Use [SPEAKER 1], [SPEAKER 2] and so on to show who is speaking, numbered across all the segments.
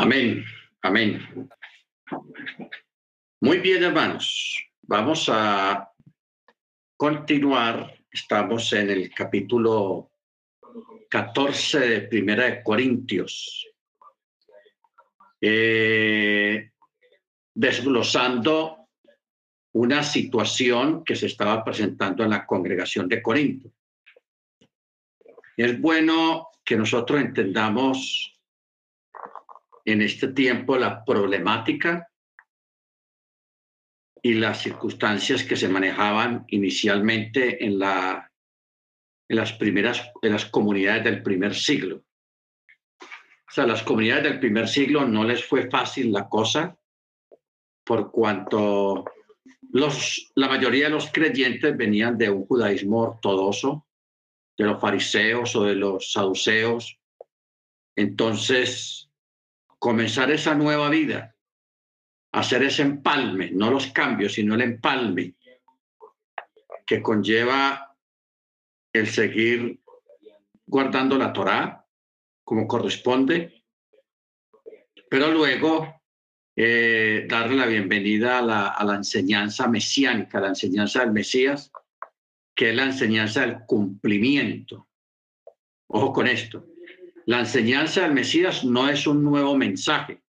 [SPEAKER 1] Amén, amén. Muy bien, hermanos. Vamos a continuar. Estamos en el capítulo 14 de Primera de Corintios. Eh, desglosando una situación que se estaba presentando en la congregación de Corinto. Es bueno que nosotros entendamos en este tiempo la problemática y las circunstancias que se manejaban inicialmente en, la, en las primeras en las comunidades del primer siglo. O sea, las comunidades del primer siglo no les fue fácil la cosa por cuanto la mayoría de los creyentes venían de un judaísmo ortodoxo, de los fariseos o de los saduceos. Entonces, comenzar esa nueva vida, hacer ese empalme, no los cambios, sino el empalme que conlleva el seguir guardando la Torá como corresponde, pero luego eh, darle la bienvenida a la, a la enseñanza mesiánica, la enseñanza del Mesías, que es la enseñanza del cumplimiento. Ojo con esto. La enseñanza del Mesías no es un nuevo mensaje,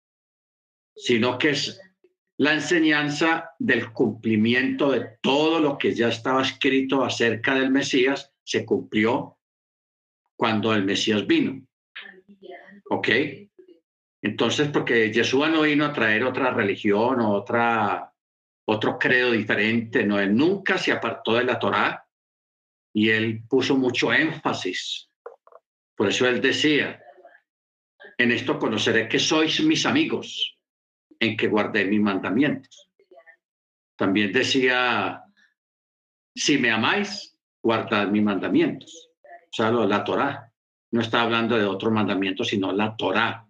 [SPEAKER 1] sino que es la enseñanza del cumplimiento de todo lo que ya estaba escrito acerca del Mesías, se cumplió cuando el Mesías vino. ¿Ok? Entonces, porque Jesús no vino a traer otra religión o otra, otro credo diferente, no, él nunca se apartó de la Torá y él puso mucho énfasis por eso él decía, en esto conoceré que sois mis amigos, en que guardé mis mandamientos. También decía, si me amáis, guardad mis mandamientos. O sea, la Torá. No está hablando de otro mandamiento, sino la Torá.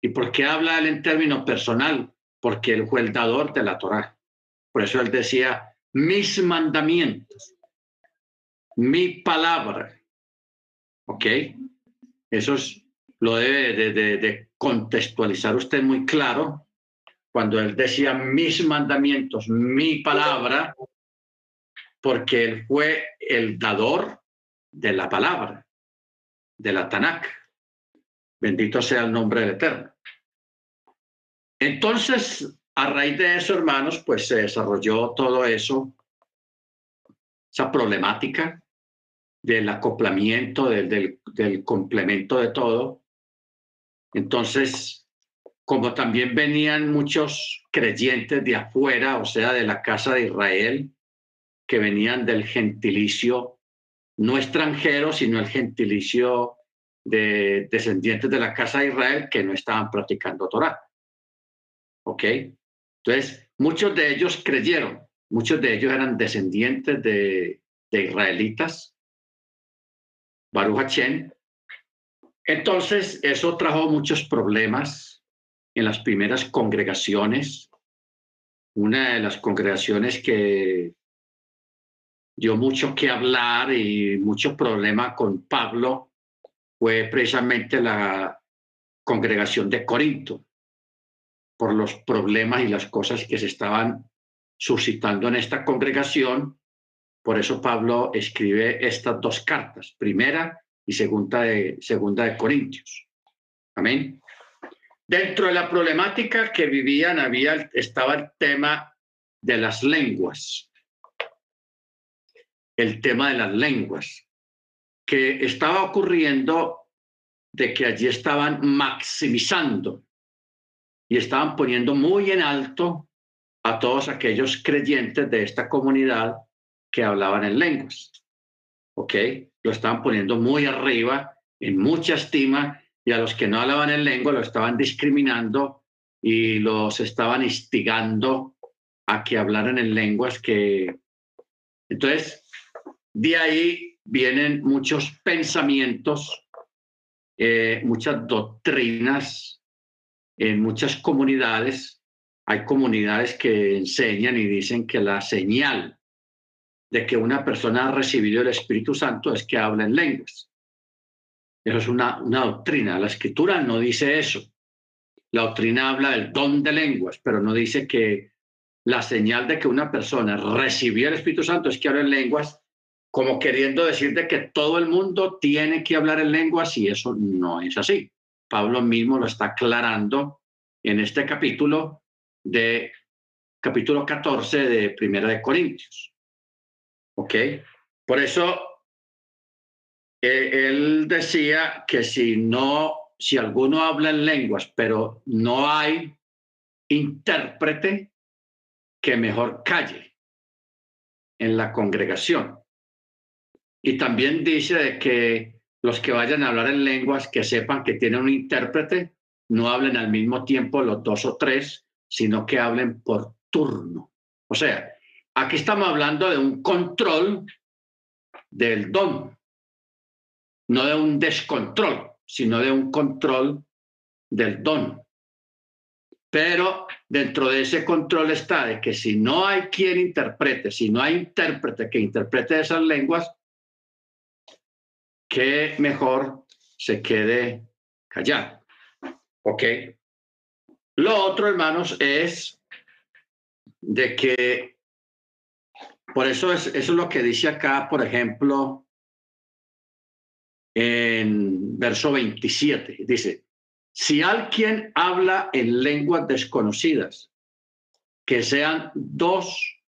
[SPEAKER 1] ¿Y por qué habla él en términos personal? Porque él fue el dador de la Torá. Por eso él decía, mis mandamientos, mi palabra. ¿Ok? Eso es, lo debe de, contextualizar usted muy claro cuando él decía mis mandamientos, mi palabra, porque él fue el dador de la palabra, de la Tanakh. Bendito sea el nombre del Eterno. Entonces, a raíz de eso, hermanos, pues se desarrolló todo eso, esa problemática del acoplamiento, del, complemento de todo. Entonces, como también venían muchos creyentes de afuera, o sea, de la casa de Israel, que venían del gentilicio, no extranjero, sino el gentilicio de descendientes de la casa de Israel que no estaban practicando Torah. ¿Ok? Entonces, muchos de ellos creyeron, muchos de ellos eran descendientes de, de israelitas Baruch Entonces, eso trajo muchos problemas en las primeras congregaciones. Una de las congregaciones que dio mucho que hablar y mucho problema con Pablo fue precisamente la congregación de Corinto, por los problemas y las cosas que se estaban suscitando en esta congregación por eso Pablo escribe estas dos cartas, primera y segunda de, segunda de Corintios. Amén. Dentro de la problemática que vivían había, estaba el tema de las lenguas. El tema de las lenguas, que estaba ocurriendo de que allí estaban maximizando y estaban poniendo muy en alto a todos aquellos creyentes de esta comunidad que hablaban en lenguas. ¿Ok? Lo estaban poniendo muy arriba, en mucha estima, y a los que no hablaban en lengua lo estaban discriminando y los estaban instigando a que hablaran en lenguas que... Entonces, de ahí vienen muchos pensamientos, eh, muchas doctrinas en muchas comunidades. Hay comunidades que enseñan y dicen que la señal de que una persona ha recibido el Espíritu Santo es que habla en lenguas. Eso es una, una doctrina. La escritura no dice eso. La doctrina habla del don de lenguas, pero no dice que la señal de que una persona recibió el Espíritu Santo es que habla en lenguas, como queriendo decir de que todo el mundo tiene que hablar en lenguas y eso no es así. Pablo mismo lo está aclarando en este capítulo de capítulo 14 de Primera de Corintios. ¿Ok? Por eso eh, él decía que si no, si alguno habla en lenguas, pero no hay intérprete, que mejor calle en la congregación. Y también dice de que los que vayan a hablar en lenguas, que sepan que tienen un intérprete, no hablen al mismo tiempo los dos o tres, sino que hablen por turno. O sea, aquí estamos hablando de un control del don, no de un descontrol, sino de un control del don. Pero dentro de ese control está de que si no hay quien interprete, si no hay intérprete que interprete esas lenguas, que mejor se quede callado. ¿Ok? Lo otro, hermanos, es de que, por eso es, eso es lo que dice acá, por ejemplo, en verso 27, dice, si alguien habla en lenguas desconocidas, que sean dos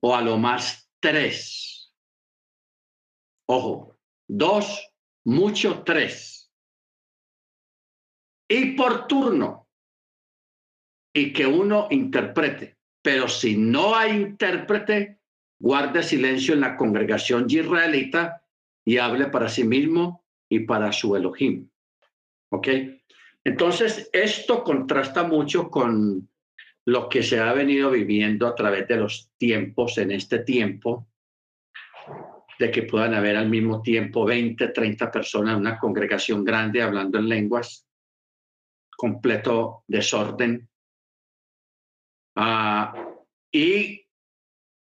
[SPEAKER 1] o a lo más tres. Ojo, dos, mucho tres. Y por turno. Y que uno interprete. Pero si no hay intérprete, guarde silencio en la congregación israelita y hable para sí mismo y para su Elohim. ¿Ok? Entonces, esto contrasta mucho con lo que se ha venido viviendo a través de los tiempos, en este tiempo, de que puedan haber al mismo tiempo 20, 30 personas en una congregación grande hablando en lenguas, completo desorden, uh, y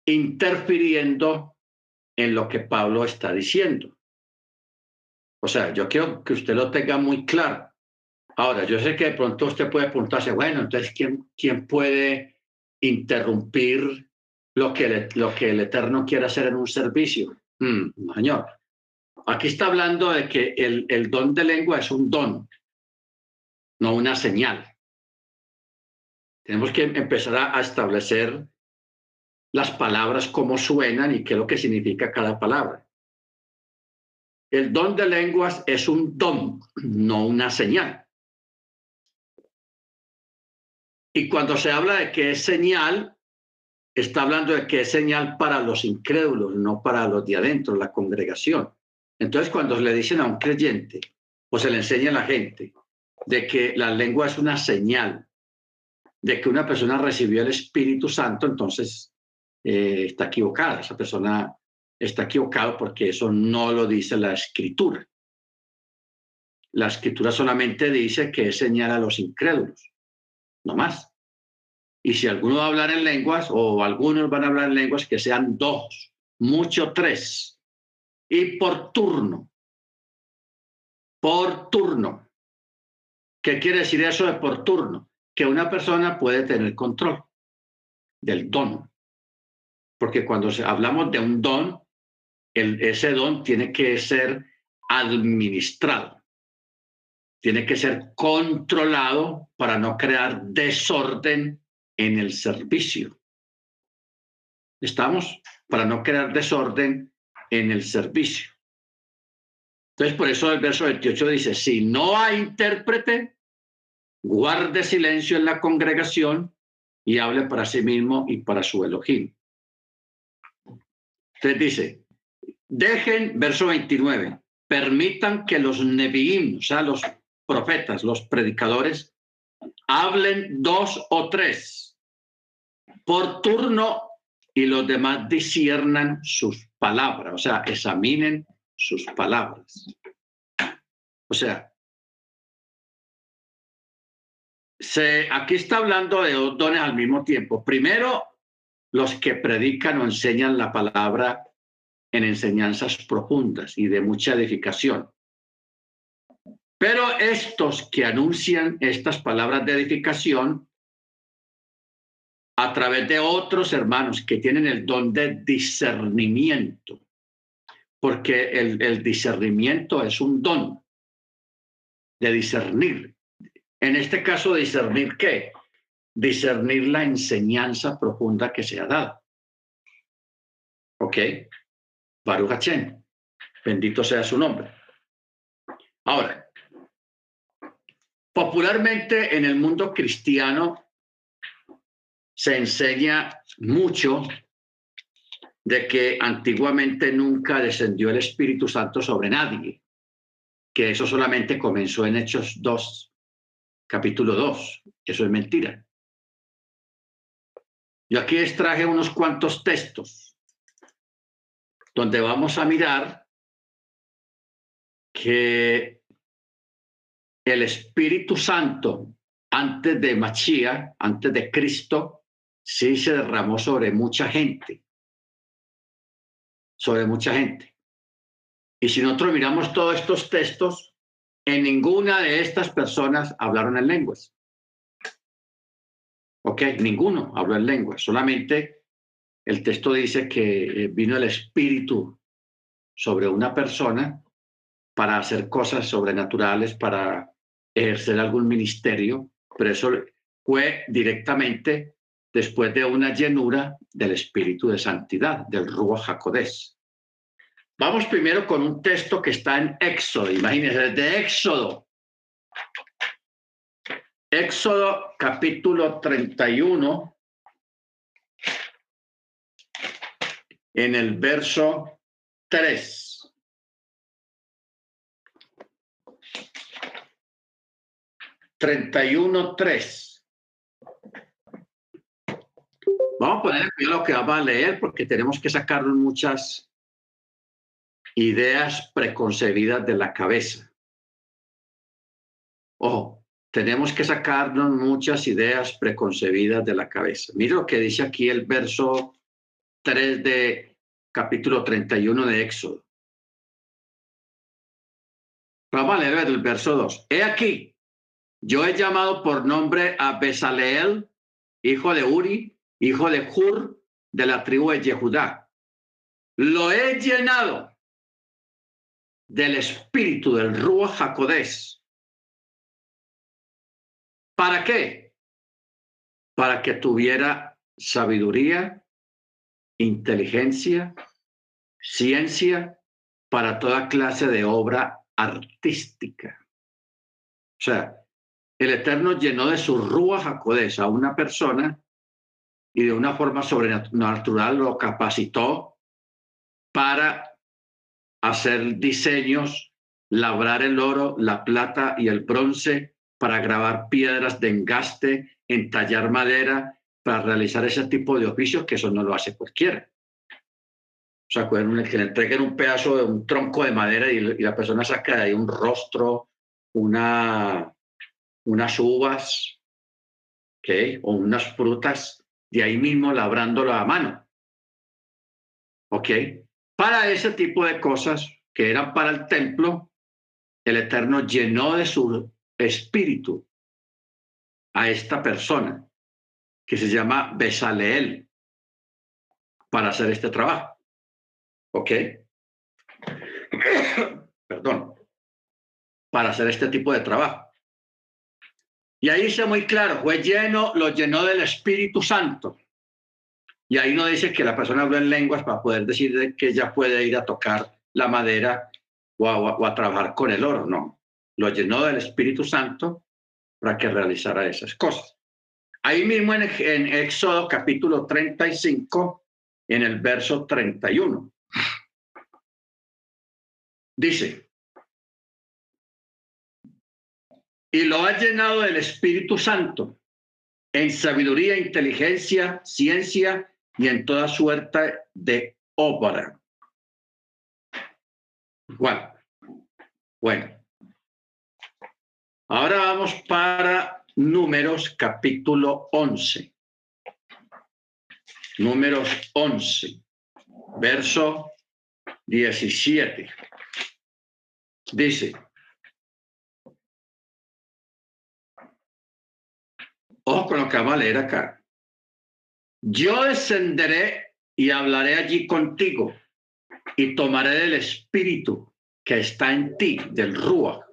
[SPEAKER 1] interfiriendo en lo que Pablo está diciendo. O sea, yo quiero que usted lo tenga muy claro. Ahora, yo sé que de pronto usted puede preguntarse, bueno, entonces, ¿quién, quién puede interrumpir lo que, lo que el Eterno quiere hacer en un servicio? Mm, señor, aquí está hablando de que el, el don de lengua es un don, no una señal. Tenemos que empezar a, a establecer las palabras, cómo suenan y qué es lo que significa cada palabra. El don de lenguas es un don, no una señal. Y cuando se habla de que es señal, está hablando de que es señal para los incrédulos, no para los de adentro, la congregación. Entonces, cuando le dicen a un creyente o se le enseña a la gente de que la lengua es una señal de que una persona recibió el Espíritu Santo, entonces eh, está equivocada. Esa persona está equivocada porque eso no lo dice la Escritura. La Escritura solamente dice que es señal a los incrédulos no más. Y si alguno va a hablar en lenguas o algunos van a hablar en lenguas, que sean dos, mucho tres. Y por turno. Por turno. ¿Qué quiere decir eso de por turno? Que una persona puede tener control del don. Porque cuando hablamos de un don, el, ese don tiene que ser administrado tiene que ser controlado para no crear desorden en el servicio. ¿Estamos? Para no crear desorden en el servicio. Entonces, por eso el verso 28 dice, si no hay intérprete, guarde silencio en la congregación y hable para sí mismo y para su Elohim. Entonces dice, dejen, verso 29, permitan que los neviim, o sea, los profetas, los predicadores, hablen dos o tres por turno y los demás disiernan sus palabras, o sea, examinen sus palabras. O sea, se, aquí está hablando de dos dones al mismo tiempo. Primero, los que predican o enseñan la palabra en enseñanzas profundas y de mucha edificación Pero estos que anuncian estas palabras de edificación a través de otros hermanos que tienen el don de discernimiento, porque el, el discernimiento es un don de discernir. En este caso, discernir qué? Discernir la enseñanza profunda que se ha dado. ¿Ok? Baruch Bendito sea su nombre. Ahora, popularmente en el mundo cristiano se enseña mucho de que antiguamente nunca descendió el Espíritu Santo sobre nadie, que eso solamente comenzó en Hechos 2, capítulo 2. Eso es mentira. Yo aquí extraje unos cuantos textos donde vamos a mirar que el Espíritu Santo antes de Machía, antes de Cristo, sí se derramó sobre mucha gente, sobre mucha gente. Y si nosotros miramos todos estos textos, en ninguna de estas personas hablaron en lenguas. Ok, ninguno habló en lenguas, solamente el texto dice que eh, vino el Espíritu sobre una persona para hacer cosas sobrenaturales, para ejercer algún ministerio, pero eso fue directamente después de una llenura del Espíritu de Santidad, del Ruach Jacodés. Vamos primero con un texto que está en Éxodo, imagínense, de Éxodo. Éxodo capítulo 31, en el verso 3. 31.3. Vamos a poner lo que vamos a leer porque tenemos que sacarnos muchas ideas preconcebidas de la cabeza. Ojo, tenemos que sacarnos muchas ideas preconcebidas de la cabeza. Mira lo que dice aquí el verso 3 de capítulo 31 de Éxodo. Vamos a leer el verso 2. He aquí, yo he llamado por nombre a Besaleel, hijo de Uri, hijo de Hur, de la tribu de Yehudá. Lo he llenado del espíritu del Ruach Jacodés. ¿Para qué? Para que tuviera sabiduría, inteligencia, ciencia para toda clase de obra artística. O sea, el Eterno llenó de su rúa jacodés a una persona y de una forma sobrenatural lo capacitó para hacer diseños, labrar el oro, la plata y el bronce, para grabar piedras de engaste, entallar madera, para realizar ese tipo de oficios que eso no lo hace cualquiera. O sea, que le entreguen un pedazo de un tronco de madera y, la persona saca de ahí un rostro, una, unas uvas, ¿okay? o unas frutas de ahí mismo labrándolo a mano. ¿Ok? Para ese tipo de cosas que eran para el templo, el Eterno llenó de su espíritu a esta persona que se llama Besaleel para hacer este trabajo. ¿Ok? Perdón. Para hacer este tipo de trabajo. Y ahí dice muy claro, fue lleno, lo llenó del Espíritu Santo. Y ahí no dice que la persona habló en lenguas para poder decir que ella puede ir a tocar la madera o a, trabajar con el oro, no. Lo llenó del Espíritu Santo para que realizara esas cosas. Ahí mismo en, en Éxodo capítulo 35, en el verso 31, dice, y lo ha llenado del Espíritu Santo en sabiduría, inteligencia, ciencia y en toda suerte de obra. Bueno, bueno. Ahora vamos para números capítulo 11. Números 11, verso 17. Dice, ojo con lo que vamos a leer acá. Yo descenderé y hablaré allí contigo y tomaré del espíritu que está en ti, del Rúa,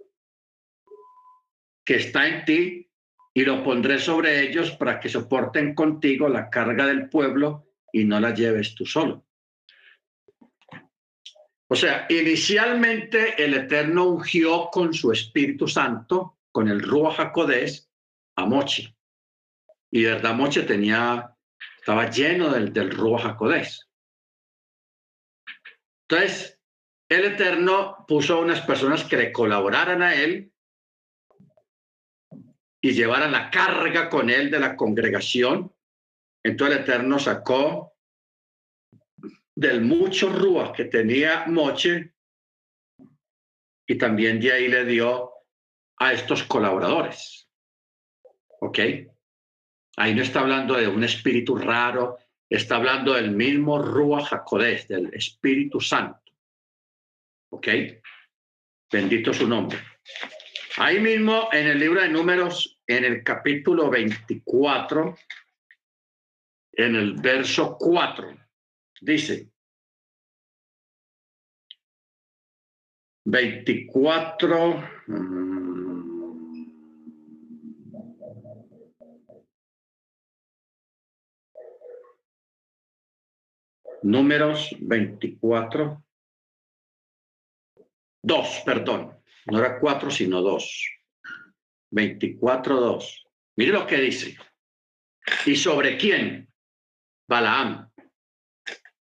[SPEAKER 1] que está en ti, y lo pondré sobre ellos para que soporten contigo la carga del pueblo y no la lleves tú solo. O sea, inicialmente el Eterno ungió con su Espíritu Santo, con el Ruach Jacodés, a Moche. Y de verdad Moche tenía, estaba lleno del, del Ruach. Entonces, el Eterno puso a unas personas que le colaboraran a él y llevaran la carga con él de la congregación. Entonces el Eterno sacó del mucho rúa que tenía Moche y también de ahí le dio a estos colaboradores. ¿Ok? Ahí no está hablando de un espíritu raro, está hablando del mismo Rúa Jacodés, del Espíritu Santo. ¿Ok? Bendito su nombre. Ahí mismo en el libro de números, en el capítulo 24, en el verso 4, dice, 24, mm, números 24, 2, perdón, no era 4, sino 2, 24, 2. Mire lo que dice. ¿Y sobre quién? Balaam.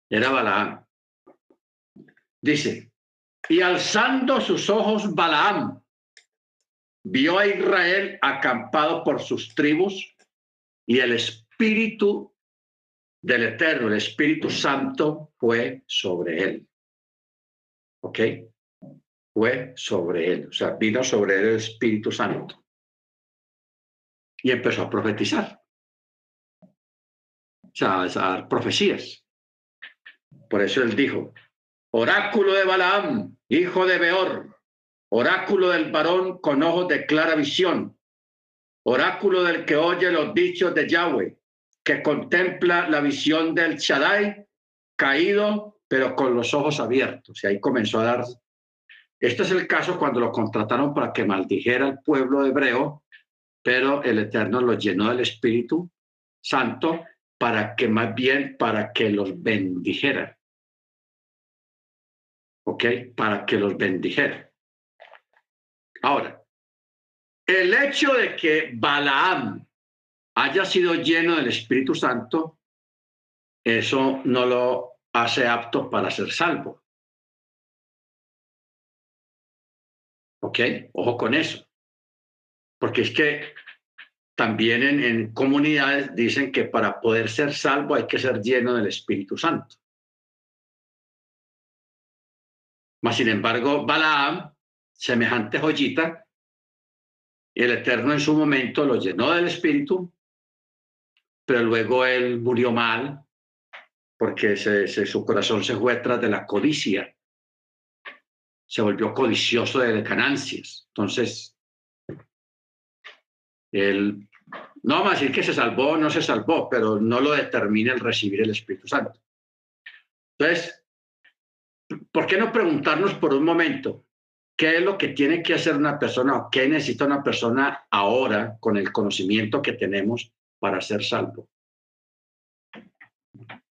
[SPEAKER 1] Era Balaam. Dice, y alzando sus ojos Balaam, vio a Israel acampado por sus tribus y el espíritu del Eterno, el Espíritu Santo, fue sobre él. ¿Ok? Fue sobre él, o sea, vino sobre él el Espíritu Santo. Y empezó a profetizar. O sea, a dar profecías. Por eso él dijo, oráculo de Balaam, hijo de Beor, oráculo del varón con ojos de clara visión, oráculo del que oye los dichos de Yahweh, que contempla la visión del Shaddai, caído, pero con los ojos abiertos. Y ahí comenzó a dar... Este es el caso cuando lo contrataron para que maldijera al pueblo hebreo, pero el Eterno los llenó del Espíritu Santo para que más bien, para que los bendijera. ¿Ok? Para que los bendijera. Ahora, el hecho de que Balaam haya sido lleno del Espíritu Santo, eso no lo hace apto para ser salvo. ¿Ok? Ojo con eso. Porque es que también en, comunidades dicen que para poder ser salvo hay que ser lleno del Espíritu Santo. Mas, sin embargo, Balaam, semejante joyita, el Eterno en su momento lo llenó del Espíritu pero luego él murió mal porque su corazón se fue tras de la codicia, se volvió codicioso de ganancias. Entonces, él, no vamos a decir que se salvó o no se salvó, pero no lo determina el recibir el Espíritu Santo. Entonces, ¿por qué no preguntarnos por un momento qué es lo que tiene que hacer una persona o qué necesita una persona ahora con el conocimiento que tenemos para ser salvo.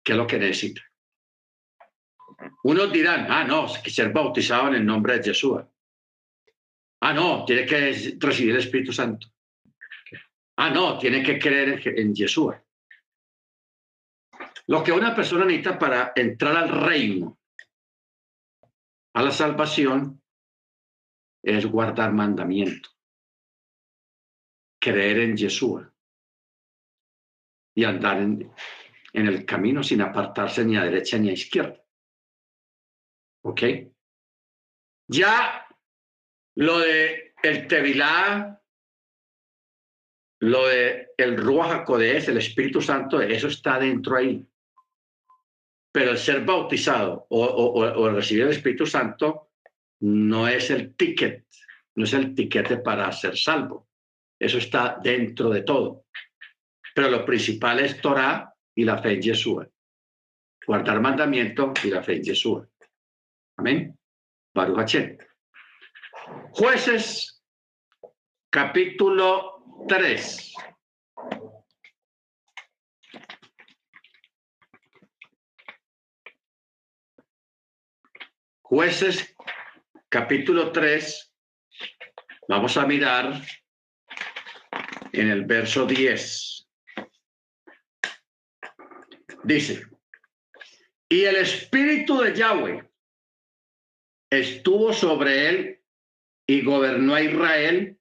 [SPEAKER 1] ¿Qué es lo que necesita? Unos dirán, ah, no, que ser bautizado en el nombre de Jesús. Ah, no, tiene que recibir el Espíritu Santo. Ah, no, tiene que creer en Jesús. Lo que una persona necesita para entrar al reino, a la salvación, es guardar mandamiento, creer en Jesús y andar en, en el camino sin apartarse ni a derecha ni a izquierda. ¿Ok? Ya lo de el Tevilá, lo de el Ruach el Espíritu Santo, eso está dentro ahí. Pero el ser bautizado o recibir el Espíritu Santo no es el ticket, no es el tiquete para ser salvo. Eso está dentro de todo. Pero lo principal es Torah y la fe en Yeshua. Guardar mandamiento y la fe en Yeshua. Amén. Baruch. Jueces, capítulo 3. Jueces, capítulo 3. Vamos a mirar en el verso 10. Dice, y el espíritu de Yahweh estuvo sobre él y gobernó a Israel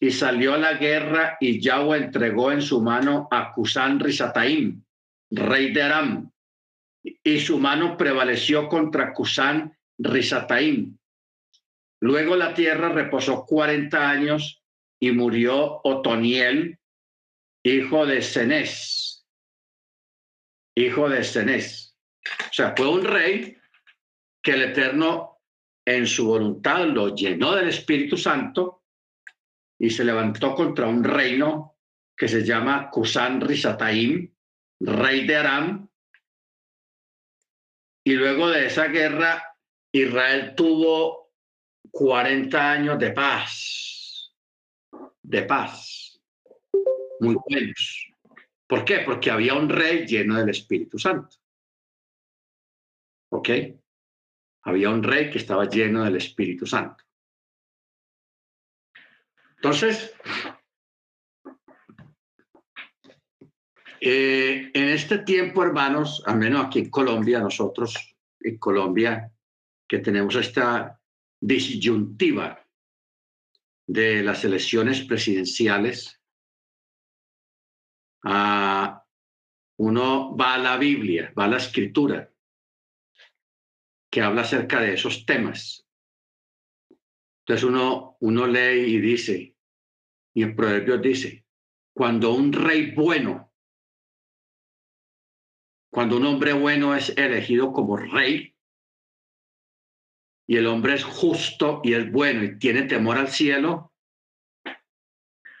[SPEAKER 1] y salió a la guerra y Yahweh entregó en su mano a Cusán Risataim, rey de Aram, y su mano prevaleció contra Cusán Risataim. Luego la tierra reposó cuarenta años y murió Otoniel, hijo de Cenés, hijo de Cenés. O sea, fue un rey que el Eterno en su voluntad lo llenó del Espíritu Santo y se levantó contra un reino que se llama Cusán Risataim, rey de Aram. Y luego de esa guerra, Israel tuvo 40 años de paz, de paz, muy buenos. ¿Por qué? Porque había un rey lleno del Espíritu Santo. ¿Ok? Había un rey que estaba lleno del Espíritu Santo. Entonces, eh, en este tiempo, hermanos, al menos aquí en Colombia, nosotros en Colombia, que tenemos esta disyuntiva de las elecciones presidenciales, ah, uno va a la Biblia, va a la escritura, que habla acerca de esos temas. Entonces uno, uno lee y dice, y en Proverbios dice, cuando un rey bueno, cuando un hombre bueno es elegido como rey, y el hombre es justo y es bueno y tiene temor al cielo,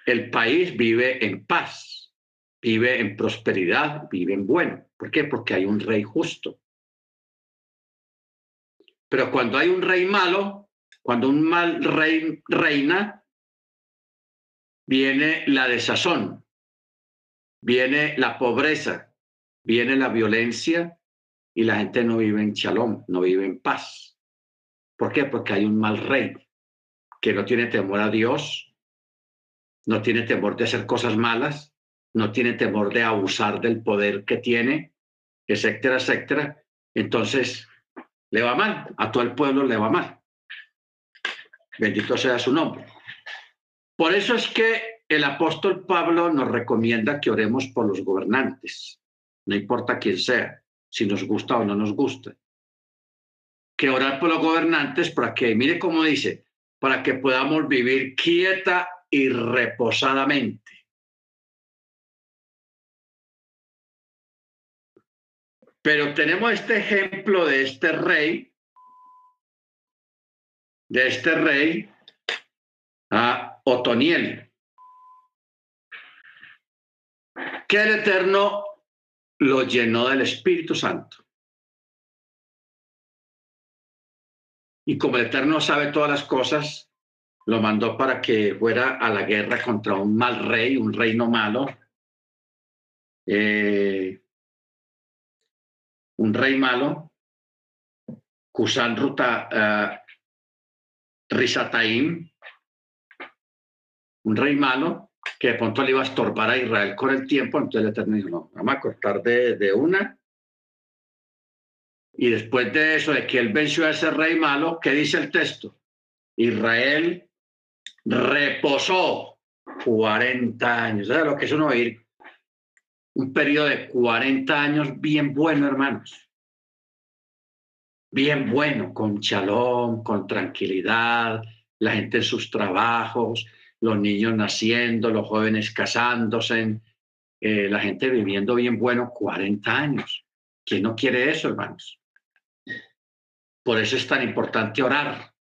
[SPEAKER 1] el país vive en paz, vive en prosperidad, vive en bueno. ¿Por qué? Porque hay un rey justo. Pero cuando hay un rey malo, cuando un mal rey reina, viene la desazón, viene la pobreza, viene la violencia y la gente no vive en shalom, no vive en paz. ¿Por qué? Porque hay un mal rey que no tiene temor a Dios, no tiene temor de hacer cosas malas, no tiene temor de abusar del poder que tiene, etcétera, etcétera. Entonces, le va mal, a todo el pueblo le va mal. Bendito sea su nombre. Por eso es que el apóstol Pablo nos recomienda que oremos por los gobernantes, no importa quién sea, si nos gusta o no nos gusta. Que orar por los gobernantes para que, mire cómo dice, para que podamos vivir quieta y reposadamente. Pero tenemos este ejemplo de este rey, de este rey, a Otoniel, que el Eterno lo llenó del Espíritu Santo. Y como el Eterno sabe todas las cosas, lo mandó para que fuera a la guerra contra un mal rey, un reino malo, eh, un rey malo, Kusan Ruta uh, Risataim, un rey malo que de pronto le iba a estorbar a Israel con el tiempo, entonces el Eterno dijo, no, vamos a cortar de, de una. Y después de eso, de que él venció a ese rey malo, ¿qué dice el texto? Israel reposó 40 años. ¿Sabes lo que es uno oír un periodo de 40 años bien bueno, hermanos. Bien bueno, con chalón, con tranquilidad, la gente en sus trabajos, los niños naciendo, los jóvenes casándose, eh, la gente viviendo bien bueno 40 años. ¿Quién no quiere eso, hermanos? Por eso es tan importante orar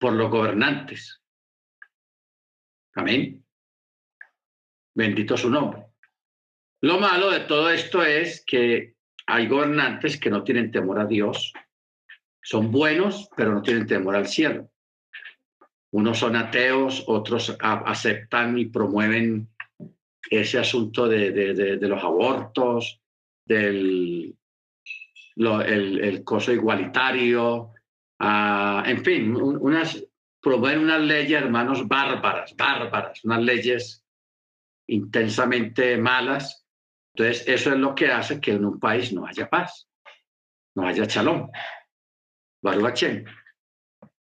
[SPEAKER 1] por los gobernantes. Amén. Bendito su nombre. Lo malo de todo esto es que hay gobernantes que no tienen temor a Dios, son buenos, pero no tienen temor al cielo. Unos son ateos, otros aceptan y promueven ese asunto de, los abortos, del el, coso igualitario, ah, en fin, unas, promueven unas leyes, hermanos, bárbaras, bárbaras, unas leyes intensamente malas. Entonces, eso es lo que hace que en un país no haya paz, no haya chalón. Baruachén.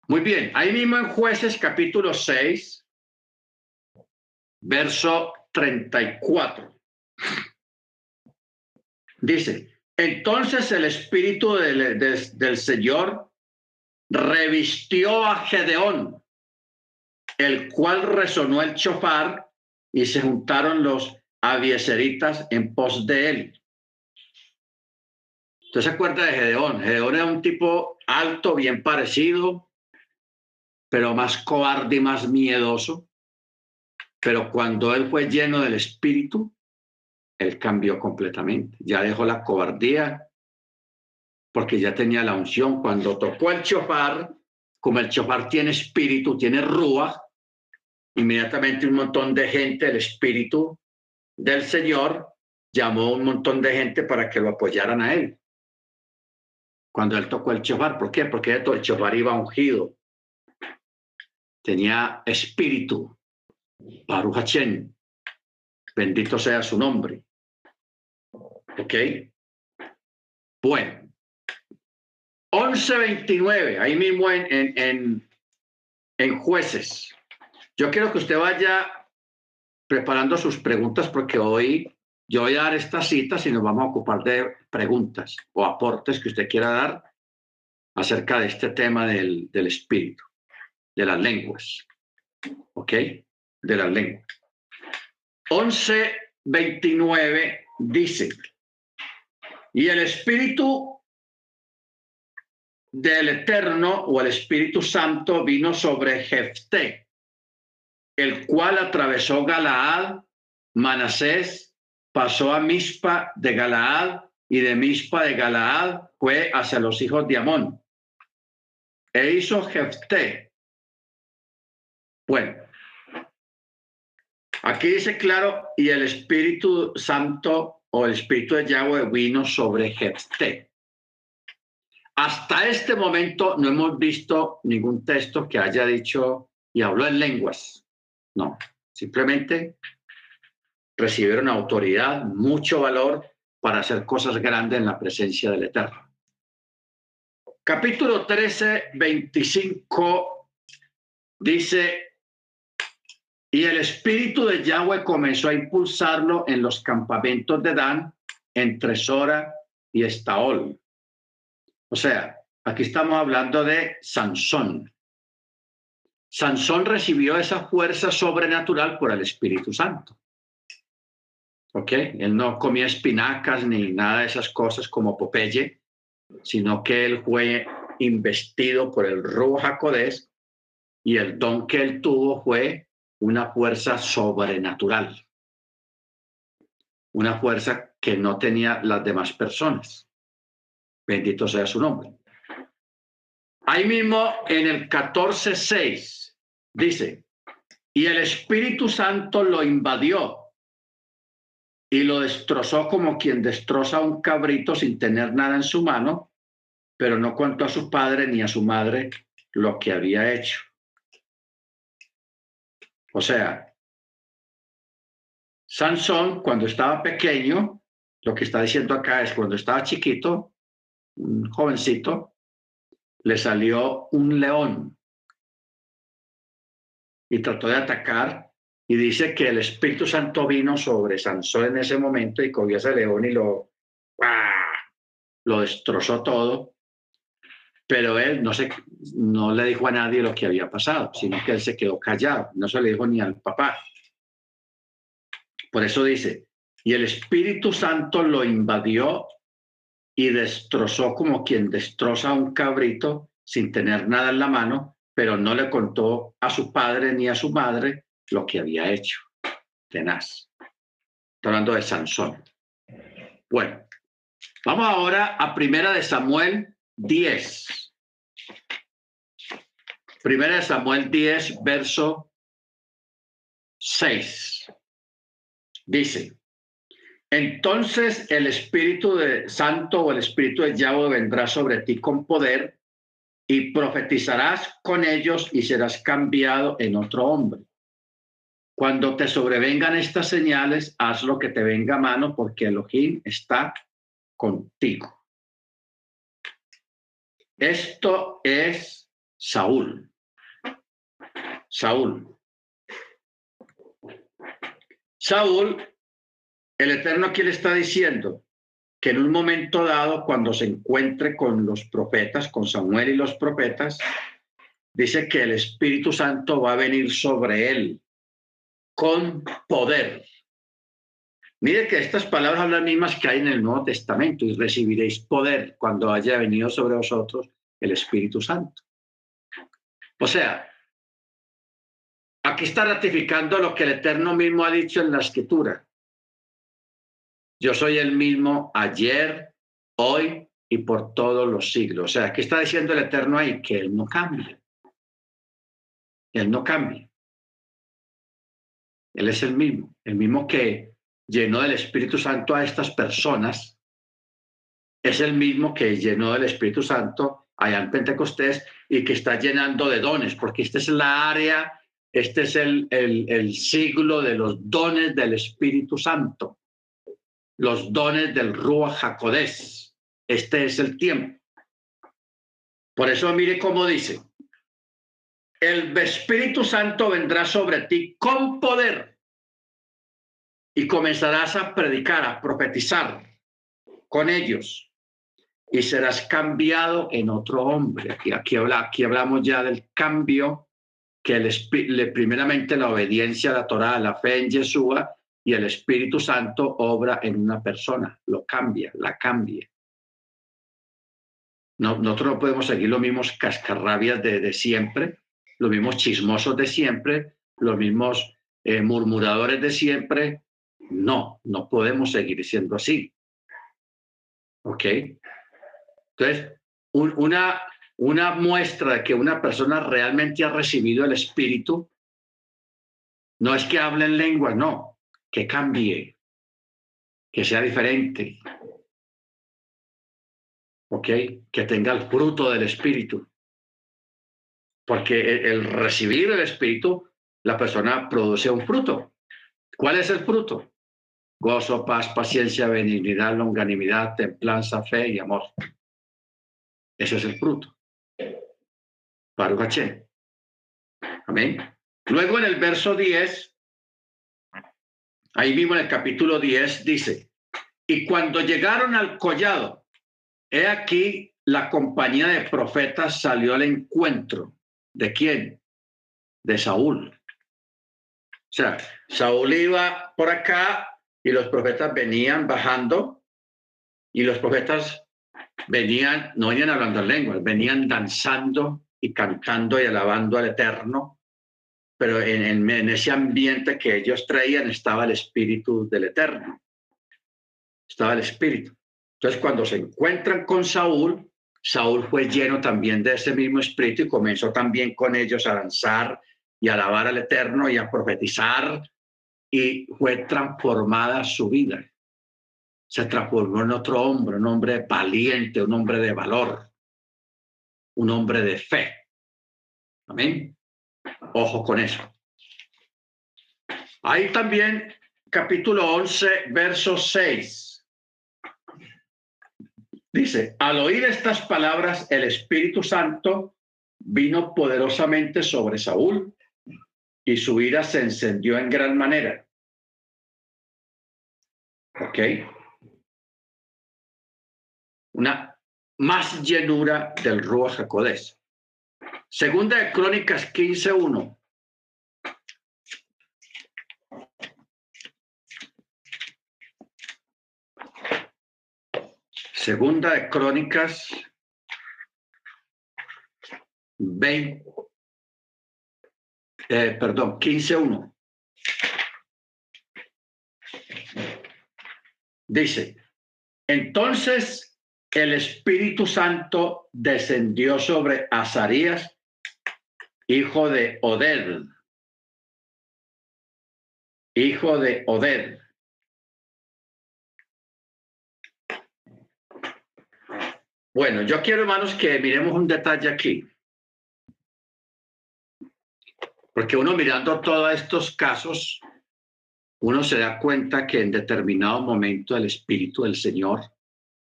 [SPEAKER 1] Muy bien, ahí mismo en Jueces capítulo 6, verso 34. Dice, entonces el espíritu del, del Señor revistió a Gedeón, el cual resonó el chofar y se juntaron los avieseritas en pos de él. Usted se acuerda de Gedeón. Gedeón era un tipo alto, bien parecido, pero más cobarde y más miedoso. Pero cuando él fue lleno del Espíritu, él cambió completamente. Ya dejó la cobardía porque ya tenía la unción. Cuando tocó el chofar, como el chofar tiene espíritu, tiene rúa, inmediatamente un montón de gente, el espíritu del Señor, llamó un montón de gente para que lo apoyaran a él. Cuando él tocó el chofar, ¿por qué? Porque el chofar iba ungido. Tenía espíritu. Baruch Bendito sea su nombre. ¿Ok? Bueno. 11.29, ahí mismo en, en, en jueces. Yo quiero que usted vaya preparando sus preguntas porque hoy yo voy a dar estas citas y nos vamos a ocupar de preguntas o aportes que usted quiera dar acerca de este tema del, del espíritu, de las lenguas. ¿Ok? De las lenguas. 11.29 dice, y el espíritu del Eterno o el Espíritu Santo vino sobre Jefté, el cual atravesó Galaad, Manasés, pasó a Mispa de Galaad y de Mispa de Galaad fue hacia los hijos de Amón. E hizo Jefté. Bueno, aquí dice claro, y el Espíritu Santo o el Espíritu de Yahweh vino sobre Jefté. Hasta este momento no hemos visto ningún texto que haya dicho y habló en lenguas. No, simplemente recibieron autoridad, mucho valor para hacer cosas grandes en la presencia del Eterno. Capítulo 13, 25 dice, y el espíritu de Yahweh comenzó a impulsarlo en los campamentos de Dan, entre Sora y Estaol. O sea, aquí estamos hablando de Sansón. Sansón recibió esa fuerza sobrenatural por el Espíritu Santo. ¿Ok? Él no comía espinacas ni nada de esas cosas como Popeye, sino que él fue investido por el Ruach HaKodesh y el don que él tuvo fue una fuerza sobrenatural. Una fuerza que no tenía las demás personas. Bendito sea su nombre. Ahí mismo en el 14.6 dice, y el Espíritu Santo lo invadió y lo destrozó como quien destroza un cabrito sin tener nada en su mano, pero no contó a su padre ni a su madre lo que había hecho. O sea, Sansón cuando estaba pequeño, lo que está diciendo acá es cuando estaba chiquito, un jovencito, le salió un león y trató de atacar y dice que el Espíritu Santo vino sobre Sansón en ese momento y cogió a ese león y lo, lo destrozó todo, pero él no, se, no le dijo a nadie lo que había pasado, sino que él se quedó callado, no se le dijo ni al papá. Por eso dice, y el Espíritu Santo lo invadió y destrozó como quien destroza un cabrito sin tener nada en la mano, pero no le contó a su padre ni a su madre lo que había hecho. Tenaz. Está hablando de Sansón. Bueno, vamos ahora a Primera de Samuel 10. Primera de Samuel 10, verso 6. Dice, entonces el Espíritu de Santo o el Espíritu de Yahweh vendrá sobre ti con poder y profetizarás con ellos y serás cambiado en otro hombre. Cuando te sobrevengan estas señales, haz lo que te venga a mano porque Elohim está contigo. Esto es Saúl. Saúl. Saúl, el Eterno aquí le está diciendo que en un momento dado, cuando se encuentre con los profetas, con Samuel y los profetas, dice que el Espíritu Santo va a venir sobre él con poder. Mire que estas palabras son las mismas que hay en el Nuevo Testamento y recibiréis poder cuando haya venido sobre vosotros el Espíritu Santo. O sea, aquí está ratificando lo que el Eterno mismo ha dicho en la Escritura. Yo soy el mismo ayer, hoy y por todos los siglos. O sea, aquí está diciendo el Eterno ahí que Él no cambia. Él no cambia. Él es el mismo, el mismo que llenó del Espíritu Santo a estas personas, es el mismo que llenó del Espíritu Santo allá en Pentecostés y que está llenando de dones, porque esta es la área, este es el, el, siglo de los dones del Espíritu Santo, los dones del Ruach Jacodés. Este es el tiempo. Por eso mire cómo dice, el Espíritu Santo vendrá sobre ti con poder y comenzarás a predicar, a profetizar con ellos y serás cambiado en otro hombre. Aquí, aquí, aquí hablamos ya del cambio que el, primeramente la obediencia a la Torah, la fe en Yeshua y el Espíritu Santo obra en una persona, lo cambia, la cambia. No, nosotros no podemos seguir los mismos cascarrabias de, siempre, los mismos chismosos de siempre, los mismos eh, murmuradores de siempre. No, no podemos seguir siendo así. ¿Ok? Entonces, una, una muestra de que una persona realmente ha recibido el Espíritu no es que hable en lengua, no, que cambie, que sea diferente. ¿Ok? Que tenga el fruto del Espíritu porque el recibir el Espíritu, la persona produce un fruto. ¿Cuál es el fruto? Gozo, paz, paciencia, benignidad, longanimidad, templanza, fe y amor. Ese es el fruto. Baruch Amén. Luego en el verso 10, ahí mismo en el capítulo 10 dice, y cuando llegaron al collado, he aquí la compañía de profetas salió al encuentro ¿De quién? De Saúl. O sea, Saúl iba por acá y los profetas venían bajando y los profetas venían, no venían hablando en lenguas, venían danzando y cantando y alabando al Eterno, pero en, ese ambiente que ellos traían estaba el Espíritu del Eterno, estaba el Espíritu. Entonces, cuando se encuentran con Saúl, Saúl fue lleno también de ese mismo espíritu y comenzó también con ellos a danzar y a alabar al Eterno y a profetizar y fue transformada su vida. Se transformó en otro hombre, un hombre valiente, un hombre de valor, un hombre de fe. Amén. Ojo con eso. Ahí también capítulo 11, verso 6. Dice, al oír estas palabras, el Espíritu Santo vino poderosamente sobre Saúl y su ira se encendió en gran manera. ¿Ok? Una más llenura del Ruach Jacodés. Segunda de Crónicas 15.1. Segunda de Crónicas 20, eh, perdón, 15.1. Dice, entonces el Espíritu Santo descendió sobre Azarías, hijo de Oded, hijo de Oded. Bueno, yo quiero, hermanos, que miremos un detalle aquí. Porque uno mirando todos estos casos, uno se da cuenta que en determinado momento el Espíritu del Señor,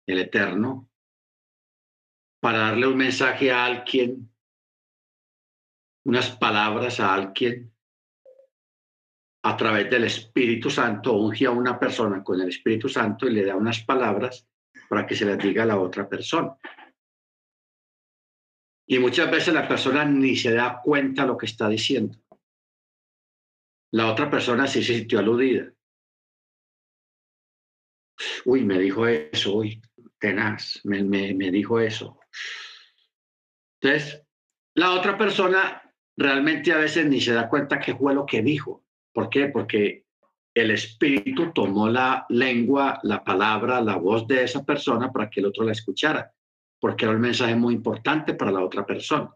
[SPEAKER 1] el Eterno, para darle un mensaje a alguien, unas palabras a alguien, a través del Espíritu Santo, unge a una persona con el Espíritu Santo y le da unas palabras para que se las diga a la otra persona. Y muchas veces la persona ni se da cuenta lo que está diciendo la otra persona sí se sintió aludida. Uy, me dijo eso, uy, tenaz, me, me dijo eso. Entonces, la otra persona realmente a veces ni se da cuenta qué fue lo que dijo. ¿Por qué? Porque el espíritu tomó la lengua, la palabra, la voz de esa persona para que el otro la escuchara, porque era un mensaje muy importante para la otra persona.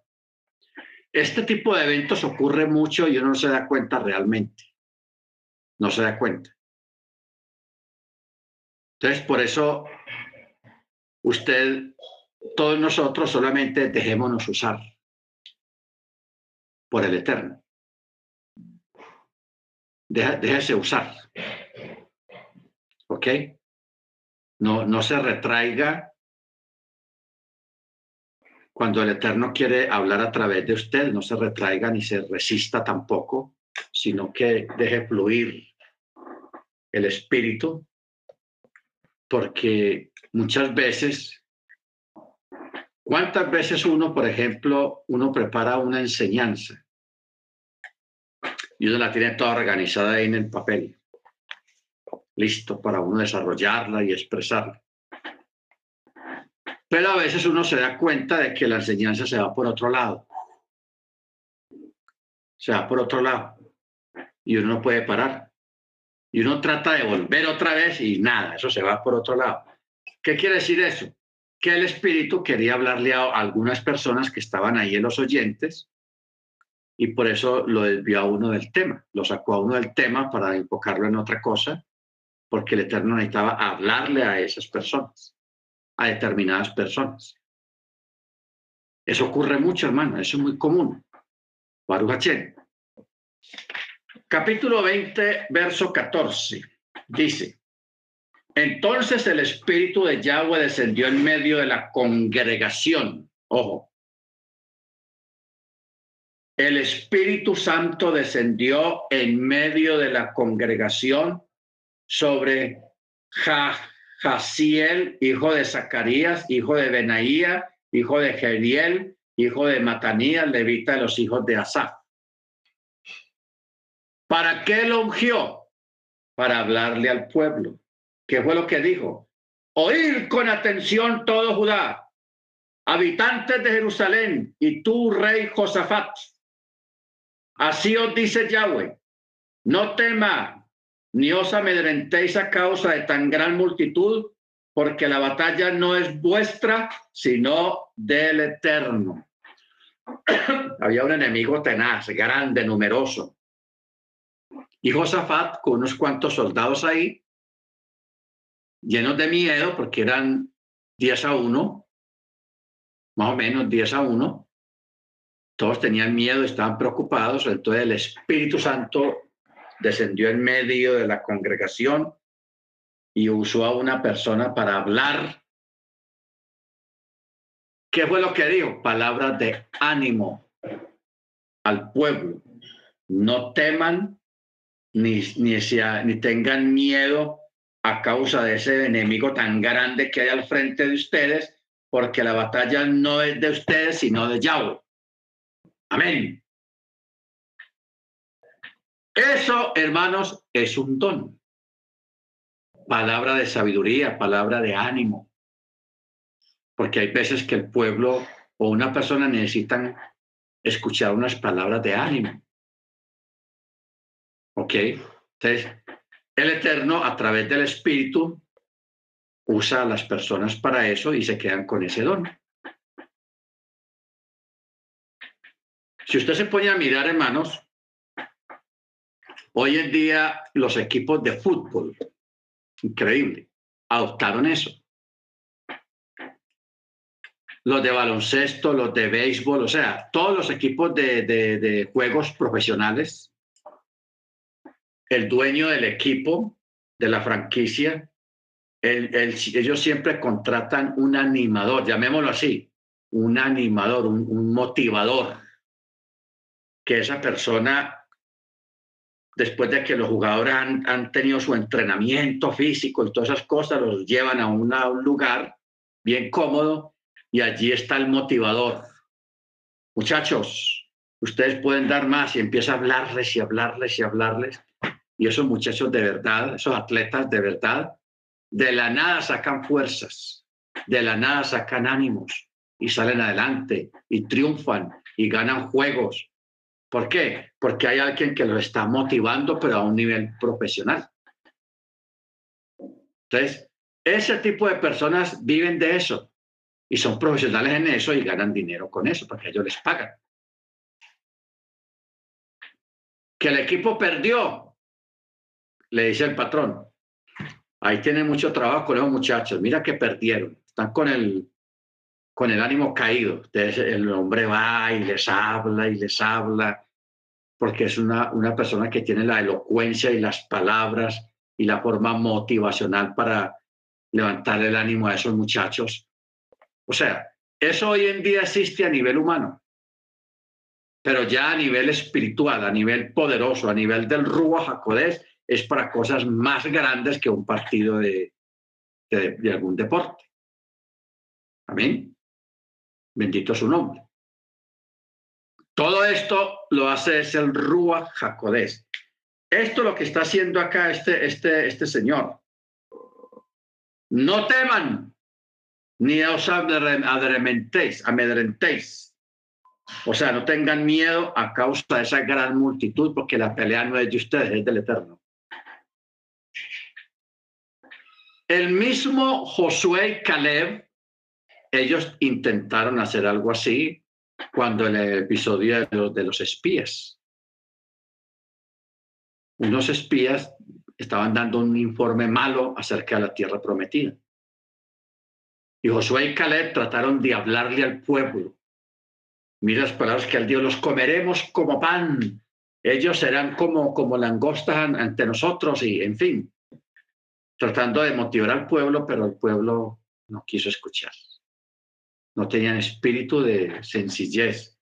[SPEAKER 1] Este tipo de eventos ocurre mucho y uno no se da cuenta realmente. No se da cuenta. Entonces, por eso, usted, todos nosotros solamente dejémonos usar por el Eterno. déjese usar. ¿Ok? No, no se retraiga cuando el Eterno quiere hablar a través de usted, no se retraiga ni se resista tampoco, sino que deje fluir el Espíritu, porque muchas veces, ¿cuántas veces uno, por ejemplo, uno prepara una enseñanza y uno la tiene toda organizada ahí en el papel, listo para uno desarrollarla y expresarla? Pero a veces uno se da cuenta de que la enseñanza se va por otro lado. Se va por otro lado. Y uno no puede parar. Y uno trata de volver otra vez y nada, eso se va por otro lado. ¿Qué quiere decir eso? Que el Espíritu quería hablarle a algunas personas que estaban ahí en los oyentes y por eso lo desvió a uno del tema, lo sacó a uno del tema para enfocarlo en otra cosa, porque el Eterno necesitaba hablarle a esas personas a determinadas personas. Eso ocurre mucho, hermano, eso es muy común. Baruch Capítulo 20, verso 14. Dice, entonces el espíritu de Yahweh descendió en medio de la congregación. Ojo. El Espíritu Santo descendió en medio de la congregación sobre Ja Jaciel, hijo de Zacarías, hijo de Benaía, hijo de Geriel, hijo de Matanías, levita de los hijos de Asaf. ¿Para qué lo ungió? Para hablarle al pueblo. ¿Qué fue lo que dijo? Oír con atención todo Judá, habitantes de Jerusalén, y tú, rey Josafat. Así os dice Yahweh, no tema ni os amedrentéis a causa de tan gran multitud, porque la batalla no es vuestra, sino del eterno. Había un enemigo tenaz, grande, numeroso. Y Josafat, con unos cuantos soldados ahí, llenos de miedo, porque eran 10 a 1, más o menos 10 a 1, todos tenían miedo, estaban preocupados, entonces el Espíritu Santo descendió en medio de la congregación y usó a una persona para hablar. ¿Qué fue lo que dijo? Palabras de ánimo al pueblo. No teman ni, ni, ni tengan miedo a causa de ese enemigo tan grande que hay al frente de ustedes, porque la batalla no es de ustedes, sino de Yahweh. Amén. Eso, hermanos, es un don. Palabra de sabiduría, palabra de ánimo. Porque hay veces que el pueblo o una persona necesitan escuchar unas palabras de ánimo. ¿Ok? Entonces, el Eterno, a través del Espíritu, usa a las personas para eso y se quedan con ese don. Si usted se pone a mirar, hermanos, hoy en día los equipos de fútbol, increíble, adoptaron eso. Los de baloncesto, los de béisbol, o sea, todos los equipos de, juegos profesionales, el dueño del equipo, de la franquicia, ellos siempre contratan un animador, llamémoslo así, un animador, un motivador que esa persona, después de que los jugadores han, tenido su entrenamiento físico y todas esas cosas, los llevan a, un lugar bien cómodo y allí está el motivador. Muchachos, ustedes pueden dar más y empieza a hablarles y hablarles y hablarles. Y esos muchachos de verdad, esos atletas de verdad, de la nada sacan fuerzas, de la nada sacan ánimos y salen adelante y triunfan y ganan juegos ¿Por qué? Porque hay alguien que lo está motivando, pero a un nivel profesional. Entonces, ese tipo de personas viven de eso y son profesionales en eso y ganan dinero con eso, porque ellos les pagan. Que el equipo perdió, le dice el patrón. Ahí tiene mucho trabajo con los muchachos. Mira que perdieron. Están con el, con el ánimo caído. Entonces el hombre va y les habla y les habla, porque es una, una persona que tiene la elocuencia y las palabras y la forma motivacional para levantar el ánimo a esos muchachos. O sea, eso hoy en día existe a nivel humano, pero ya a nivel espiritual, a nivel poderoso, a nivel del Rúa Jacodés, es para cosas más grandes que un partido de, algún deporte. Amén. Bendito su nombre. Todo esto lo hace es el Rúa Jacodés. Esto lo que está haciendo acá este, este, este señor. No teman, ni os amedrentéis. O sea, no tengan miedo a causa de esa gran multitud, porque la pelea no es de ustedes, es del Eterno. El mismo Josué y Caleb ellos intentaron hacer algo así cuando el episodio de los, de los espías. Unos espías estaban dando un informe malo acerca de la tierra prometida. Y Josué y Caleb trataron de hablarle al pueblo. Mira las palabras que él dio, los comeremos como pan. Ellos serán como, como langostas ante nosotros y, en fin, tratando de motivar al pueblo, pero el pueblo no quiso escuchar no tenían espíritu de sencillez,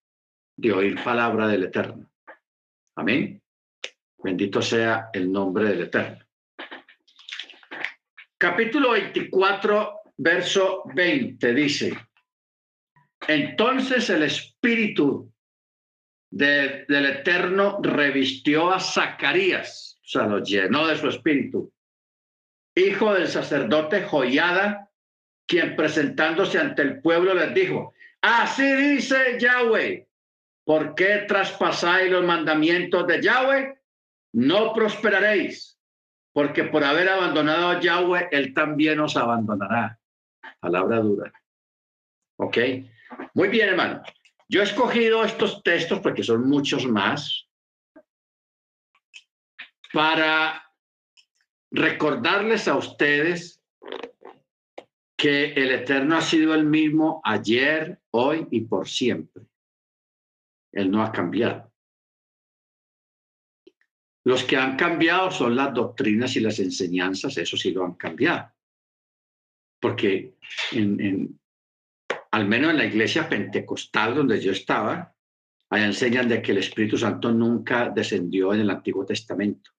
[SPEAKER 1] de oír palabra del Eterno. Amén. Bendito sea el nombre del Eterno. Capítulo 24, verso 20 dice, entonces el espíritu del Eterno revistió a Zacarías, o sea, lo llenó de su espíritu, hijo del sacerdote Joyada, quien presentándose ante el pueblo les dijo, así dice Yahweh, ¿por qué traspasáis los mandamientos de Yahweh? No prosperaréis, porque por haber abandonado a Yahweh, Él también os abandonará. Palabra dura. ¿Ok? Muy bien, hermano. Yo he escogido estos textos porque son muchos más para recordarles a ustedes que el Eterno ha sido el mismo ayer, hoy y por siempre. Él no ha cambiado. Los que han cambiado son las doctrinas y las enseñanzas, eso sí lo han cambiado. Porque al menos en la iglesia pentecostal donde yo estaba, ahí enseñan de que el Espíritu Santo nunca descendió en el Antiguo Testamento.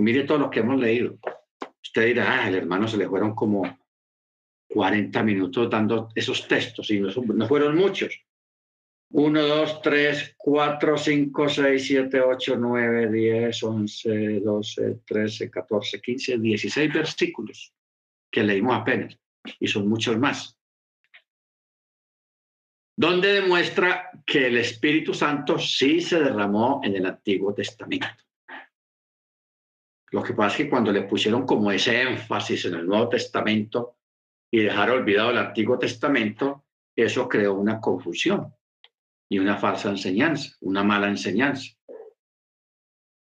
[SPEAKER 1] Y mire todo lo que hemos leído. Usted dirá, ah, el hermano se le fueron como 40 minutos dando esos textos y no, fueron muchos. 1, 2, 3, 4, 5, 6, 7, 8, 9, 10, 11, 12, 13, 14, 15, 16 versículos que leímos apenas y son muchos más. Donde demuestra que el Espíritu Santo sí se derramó en el Antiguo Testamento. Lo que pasa es que cuando le pusieron como ese énfasis en el Nuevo Testamento y dejaron olvidado el Antiguo Testamento, eso creó una confusión y una falsa enseñanza, una mala enseñanza.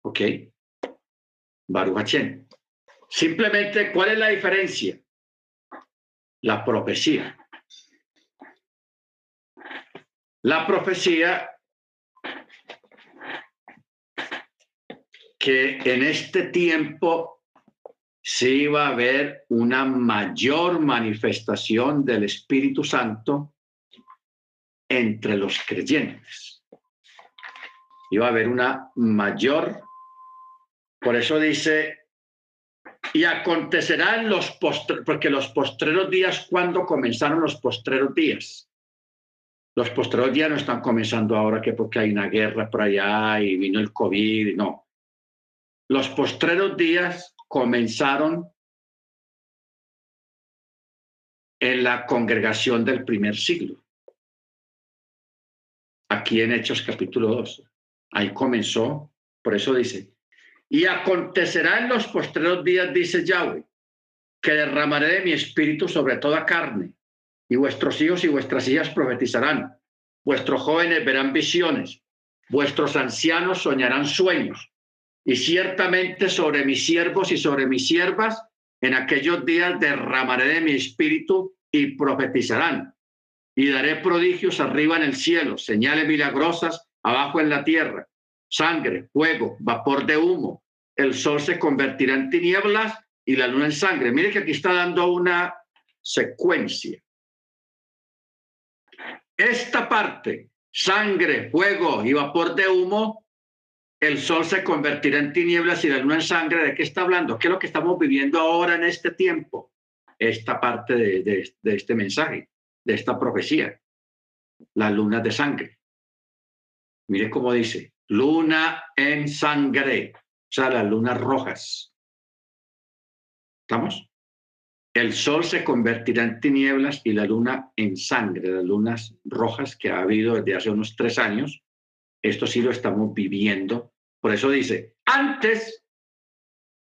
[SPEAKER 1] ¿Ok? Baruch Simplemente, ¿cuál es la diferencia? La profecía. La profecía que en este tiempo sí iba a haber una mayor manifestación del Espíritu Santo entre los creyentes. Iba a haber una mayor, por eso dice, y acontecerán los postreros, porque los postreros días, ¿cuándo comenzaron los postreros días? Los postreros días no están comenzando ahora que porque hay una guerra por allá y vino el COVID, no. Los postreros días comenzaron en la congregación del primer siglo aquí en Hechos capítulo 2. Ahí comenzó, por eso dice, y acontecerá en los postreros días, dice Yahweh, que derramaré de mi espíritu sobre toda carne, y vuestros hijos y vuestras hijas profetizarán, vuestros jóvenes verán visiones, vuestros ancianos soñarán sueños, y ciertamente sobre mis siervos y sobre mis siervas en aquellos días derramaré de mi espíritu y profetizarán y daré prodigios arriba en el cielo, señales milagrosas abajo en la tierra, sangre, fuego, vapor de humo. El sol se convertirá en tinieblas y la luna en sangre. Mire que aquí está dando una secuencia. Esta parte, sangre, fuego y vapor de humo, el sol se convertirá en tinieblas y la luna en sangre. ¿De qué está hablando? ¿Qué es lo que estamos viviendo ahora en este tiempo? Esta parte de, este mensaje de esta profecía, las lunas de sangre. Mire cómo dice, luna en sangre, o sea, las lunas rojas. ¿Estamos? El sol se convertirá en tinieblas y la luna en sangre, las lunas rojas que ha habido desde hace unos tres años. Esto sí lo estamos viviendo. Por eso dice, antes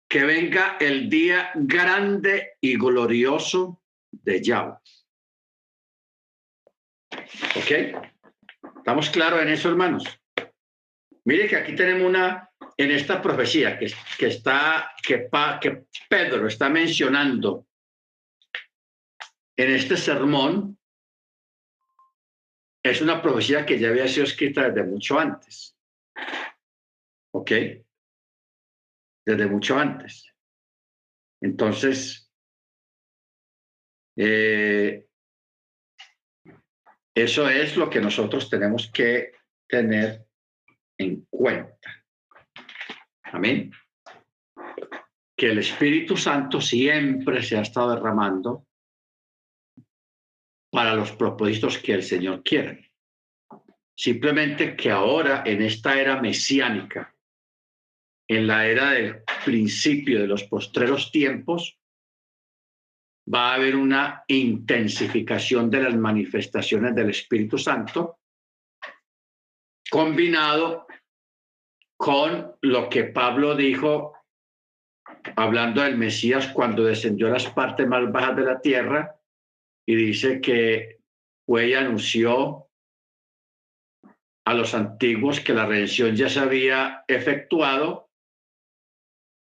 [SPEAKER 1] que venga el día grande y glorioso de Yahweh. ¿Ok? ¿Estamos claros en eso, hermanos? Mire que aquí tenemos una, en esta profecía que, que está, que, que Pedro está mencionando en este sermón, es una profecía que ya había sido escrita desde mucho antes. ¿Ok? Desde mucho antes. Entonces, eh, eso es lo que nosotros tenemos que tener en cuenta. Amén. Que el Espíritu Santo siempre se ha estado derramando para los propósitos que el Señor quiere. Simplemente que ahora, en esta era mesiánica, en la era del principio de los postreros tiempos, va a haber una intensificación de las manifestaciones del Espíritu Santo, combinado con lo que Pablo dijo hablando del Mesías cuando descendió a las partes más bajas de la tierra y dice que fue y anunció a los antiguos que la redención ya se había efectuado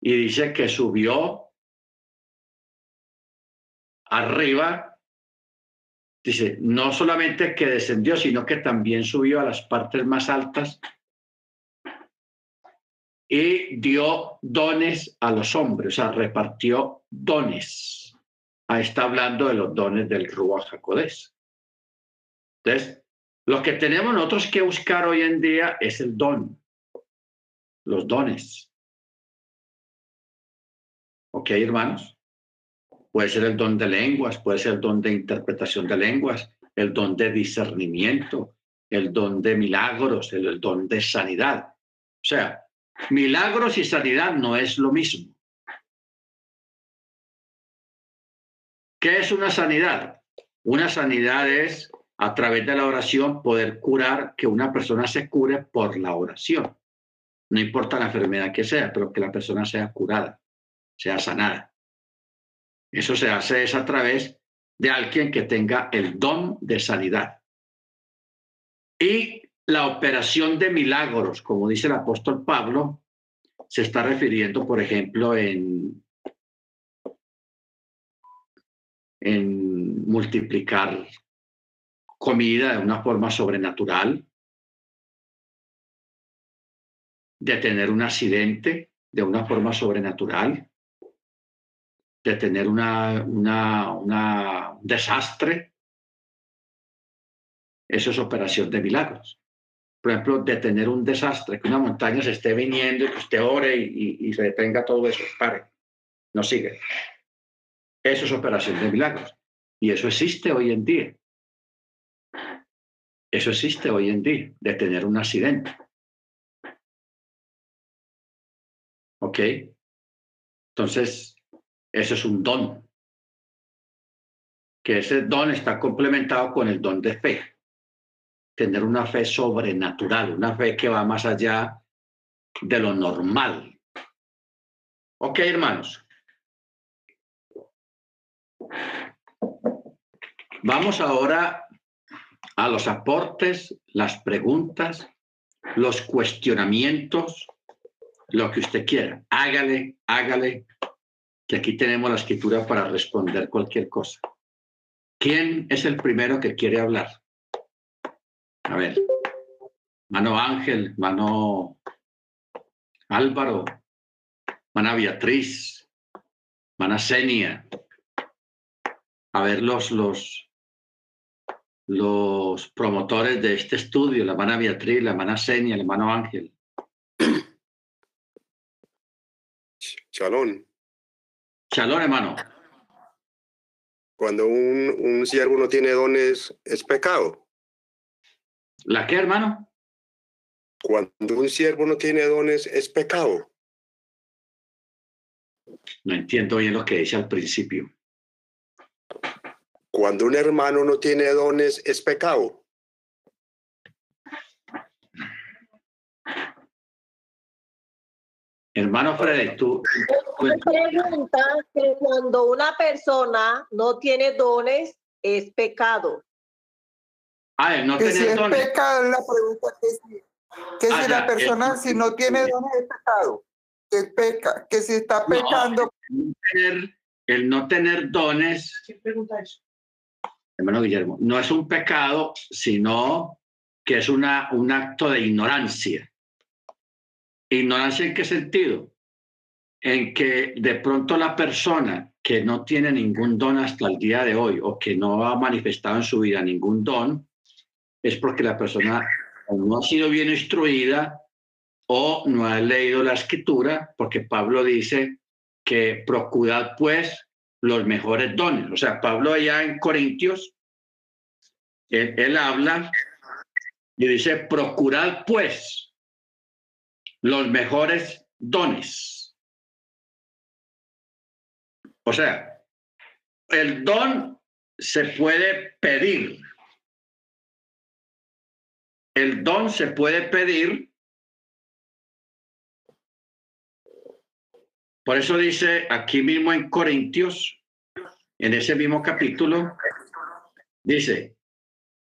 [SPEAKER 1] y dice que subió arriba, dice, no solamente que descendió, sino que también subió a las partes más altas y dio dones a los hombres, o sea, repartió dones. Está hablando de los dones del Ruach Jacodés. Entonces, lo que tenemos nosotros que buscar hoy en día es el don, los dones. ¿Ok, hermanos? Puede ser el don de lenguas, puede ser el don de interpretación de lenguas, el don de discernimiento, el don de milagros, el, don de sanidad. O sea, milagros y sanidad no es lo mismo. ¿Qué es una sanidad? Una sanidad es a través de la oración poder curar, que una persona se cure por la oración. no importa la enfermedad que sea, pero que la persona sea curada, sea sanada. Eso se hace es a través de alguien que tenga el don de sanidad. Y la operación de milagros, como dice el apóstol Pablo, se está refiriendo, por ejemplo, en, en multiplicar comida de una forma sobrenatural, de tener un accidente de una forma sobrenatural, de tener una, una, una, un desastre. Eso es operación de milagros. Por ejemplo, de tener un desastre, que una montaña se esté viniendo y que usted ore y, y se detenga todo eso, pare, no sigue. Eso es operación de milagros. Y eso existe hoy en día. Eso existe hoy en día, de tener un accidente. ¿Ok? Entonces, eso es un don. Que ese don está complementado con el don de fe. Tener una fe sobrenatural, una fe que va más allá de lo normal. Ok, hermanos. Vamos ahora a los aportes, las preguntas, los cuestionamientos, lo que usted quiera. Hágale, hágale, que aquí tenemos la escritura para responder cualquier cosa. ¿Quién es el primero que quiere hablar? A ver, mano Ángel, mano Álvaro, mana Beatriz, mana Senia. A ver los, los, los promotores de este estudio, la mana Beatriz, la mana Senia, el hermano Ángel.
[SPEAKER 2] Chalón.
[SPEAKER 1] Shalom, hermano.
[SPEAKER 2] Cuando un, un siervo no tiene dones, es pecado.
[SPEAKER 1] ¿La qué, hermano?
[SPEAKER 2] Cuando un siervo no tiene dones, es pecado.
[SPEAKER 1] No entiendo bien lo que dice al principio.
[SPEAKER 2] Cuando un hermano no tiene dones, es pecado.
[SPEAKER 1] Hermano Freddy, tú.
[SPEAKER 3] Pregunta que cuando una persona no tiene dones, es pecado.
[SPEAKER 1] Ah, el no
[SPEAKER 4] que si
[SPEAKER 1] tener
[SPEAKER 4] es
[SPEAKER 1] dones.
[SPEAKER 4] pecado es la pregunta que si, que
[SPEAKER 1] Ah,
[SPEAKER 4] si
[SPEAKER 1] ya,
[SPEAKER 4] la persona
[SPEAKER 1] eh,
[SPEAKER 4] si no tiene dones es pecado que peca que si está
[SPEAKER 1] No.
[SPEAKER 4] pecando
[SPEAKER 1] El no tener, el no tener dones,
[SPEAKER 3] ¿Qué pregunta eso?
[SPEAKER 1] Hermano Guillermo, no es un pecado, sino que es una, un acto de ignorancia. ¿Ignorancia en qué sentido? En que de pronto la persona que no tiene ningún don hasta el día de hoy o que no ha manifestado en su vida ningún don, es porque la persona no ha sido bien instruida o no ha leído la escritura, porque Pablo dice que procurad pues los mejores dones. O sea, Pablo allá en Corintios, él, él habla y dice, procurad pues los mejores dones. O sea, el don se puede pedir. El don se puede pedir. Por eso dice aquí mismo en Corintios, en ese mismo capítulo, dice,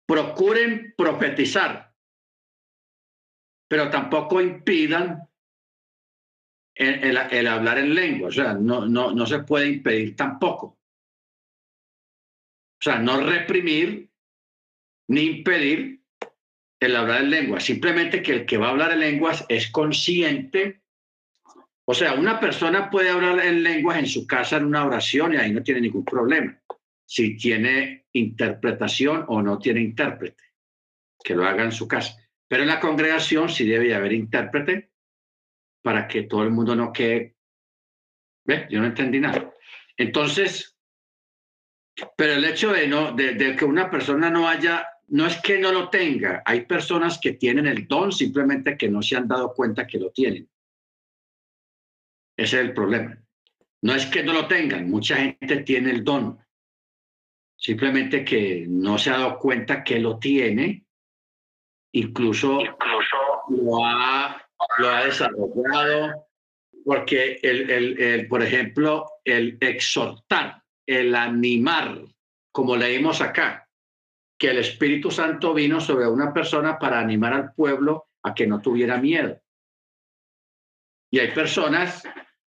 [SPEAKER 1] procuren profetizar, pero tampoco impidan el, hablar en lengua. O sea, no, no, no se puede impedir tampoco. O sea, no reprimir ni impedir el hablar en lengua. Simplemente que el que va a hablar en lenguas es consciente. O sea, una persona puede hablar en lenguas en su casa en una oración y ahí no tiene ningún problema. Si tiene interpretación o no tiene intérprete, que lo haga en su casa. Pero en la congregación sí debe haber intérprete para que todo el mundo no quede. ¿Ve? Yo no entendí nada. Entonces, pero el hecho de, no, de, de que una persona no haya, no es que no lo tenga, hay personas que tienen el don, simplemente que no se han dado cuenta que lo tienen. Ese es el problema. No es que no lo tengan, mucha gente tiene el don, simplemente que no se ha dado cuenta que lo tiene, incluso lo ha lo ha desarrollado, porque, el, el, el, por ejemplo, el exhortar, el animar, como leímos acá, que el Espíritu Santo vino sobre una persona para animar al pueblo a que no tuviera miedo. Y hay personas,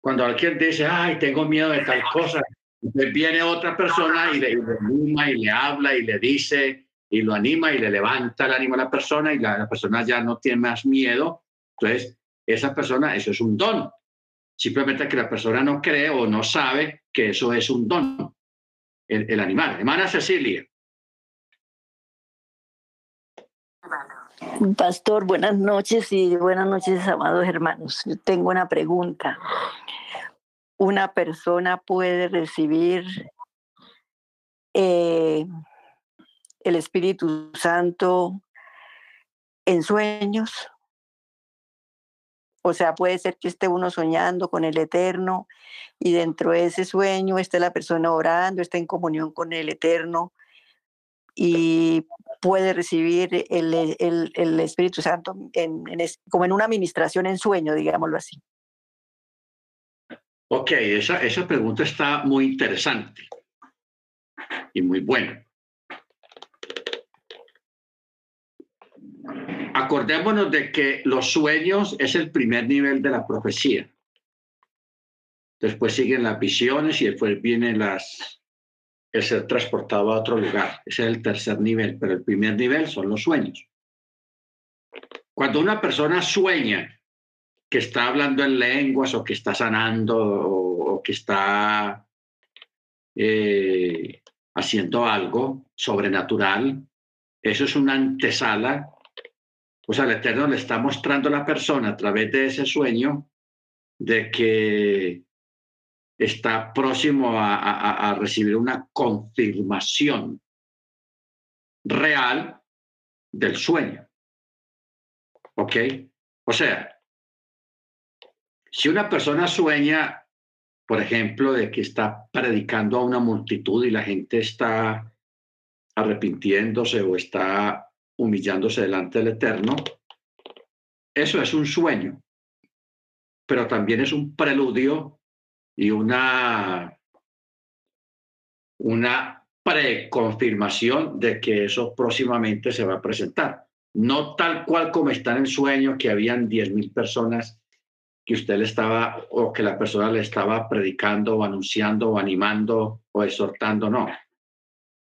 [SPEAKER 1] cuando alguien dice, ay, tengo miedo de tal cosa, viene otra persona y le, anima y le habla y le dice y lo anima y le levanta el ánimo a la persona y la, persona ya no tiene más miedo. Entonces, esa persona, eso es un don. Simplemente que la persona no cree o no sabe que eso es un don, el, el animal. Hermana Cecilia.
[SPEAKER 5] Pastor, buenas noches y buenas noches, amados hermanos. Tengo una pregunta. ¿Una persona puede recibir eh, el Espíritu Santo en sueños? O sea, puede ser que esté uno soñando con el Eterno y dentro de ese sueño esté la persona orando, está en comunión con el Eterno y puede recibir el, Espíritu Santo en, en, como en una administración en sueño, digámoslo así.
[SPEAKER 1] Ok, esa, esa pregunta está muy interesante y muy buena. Acordémonos de que los sueños es el primer nivel de la profecía. Después siguen las visiones y después vienen las, el ser transportado a otro lugar. Ese es el tercer nivel, pero el primer nivel son los sueños. Cuando una persona sueña que está hablando en lenguas o que está sanando o, que está eh, haciendo algo sobrenatural, eso es una antesala. O sea, el Eterno le está mostrando a la persona a través de ese sueño de que está próximo a, a, recibir una confirmación real del sueño. ¿Ok? O sea, si una persona sueña, por ejemplo, de que está predicando a una multitud y la gente está arrepintiéndose o está humillándose delante del Eterno, eso es un sueño, pero también es un preludio y una, una preconfirmación de que eso próximamente se va a presentar. No tal cual como está en el sueño, que habían 10.000 personas que usted le estaba o que la persona le estaba predicando o anunciando o animando o exhortando, no.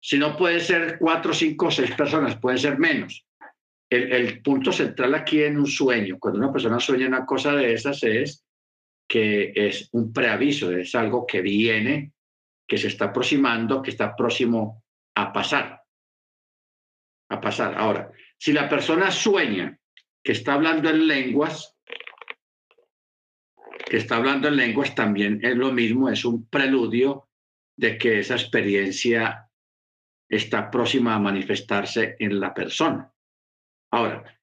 [SPEAKER 1] Si no puede ser cuatro, cinco, seis personas, puede ser menos. El, el punto central aquí en un sueño, cuando una persona sueña una cosa de esas, es que es un preaviso, es algo que viene, que se está aproximando, que está próximo a pasar. A pasar. Ahora, si la persona sueña que está hablando en lenguas, que está hablando en lenguas también es lo mismo, es un preludio de que esa experiencia está próxima a manifestarse en la persona. Ahora,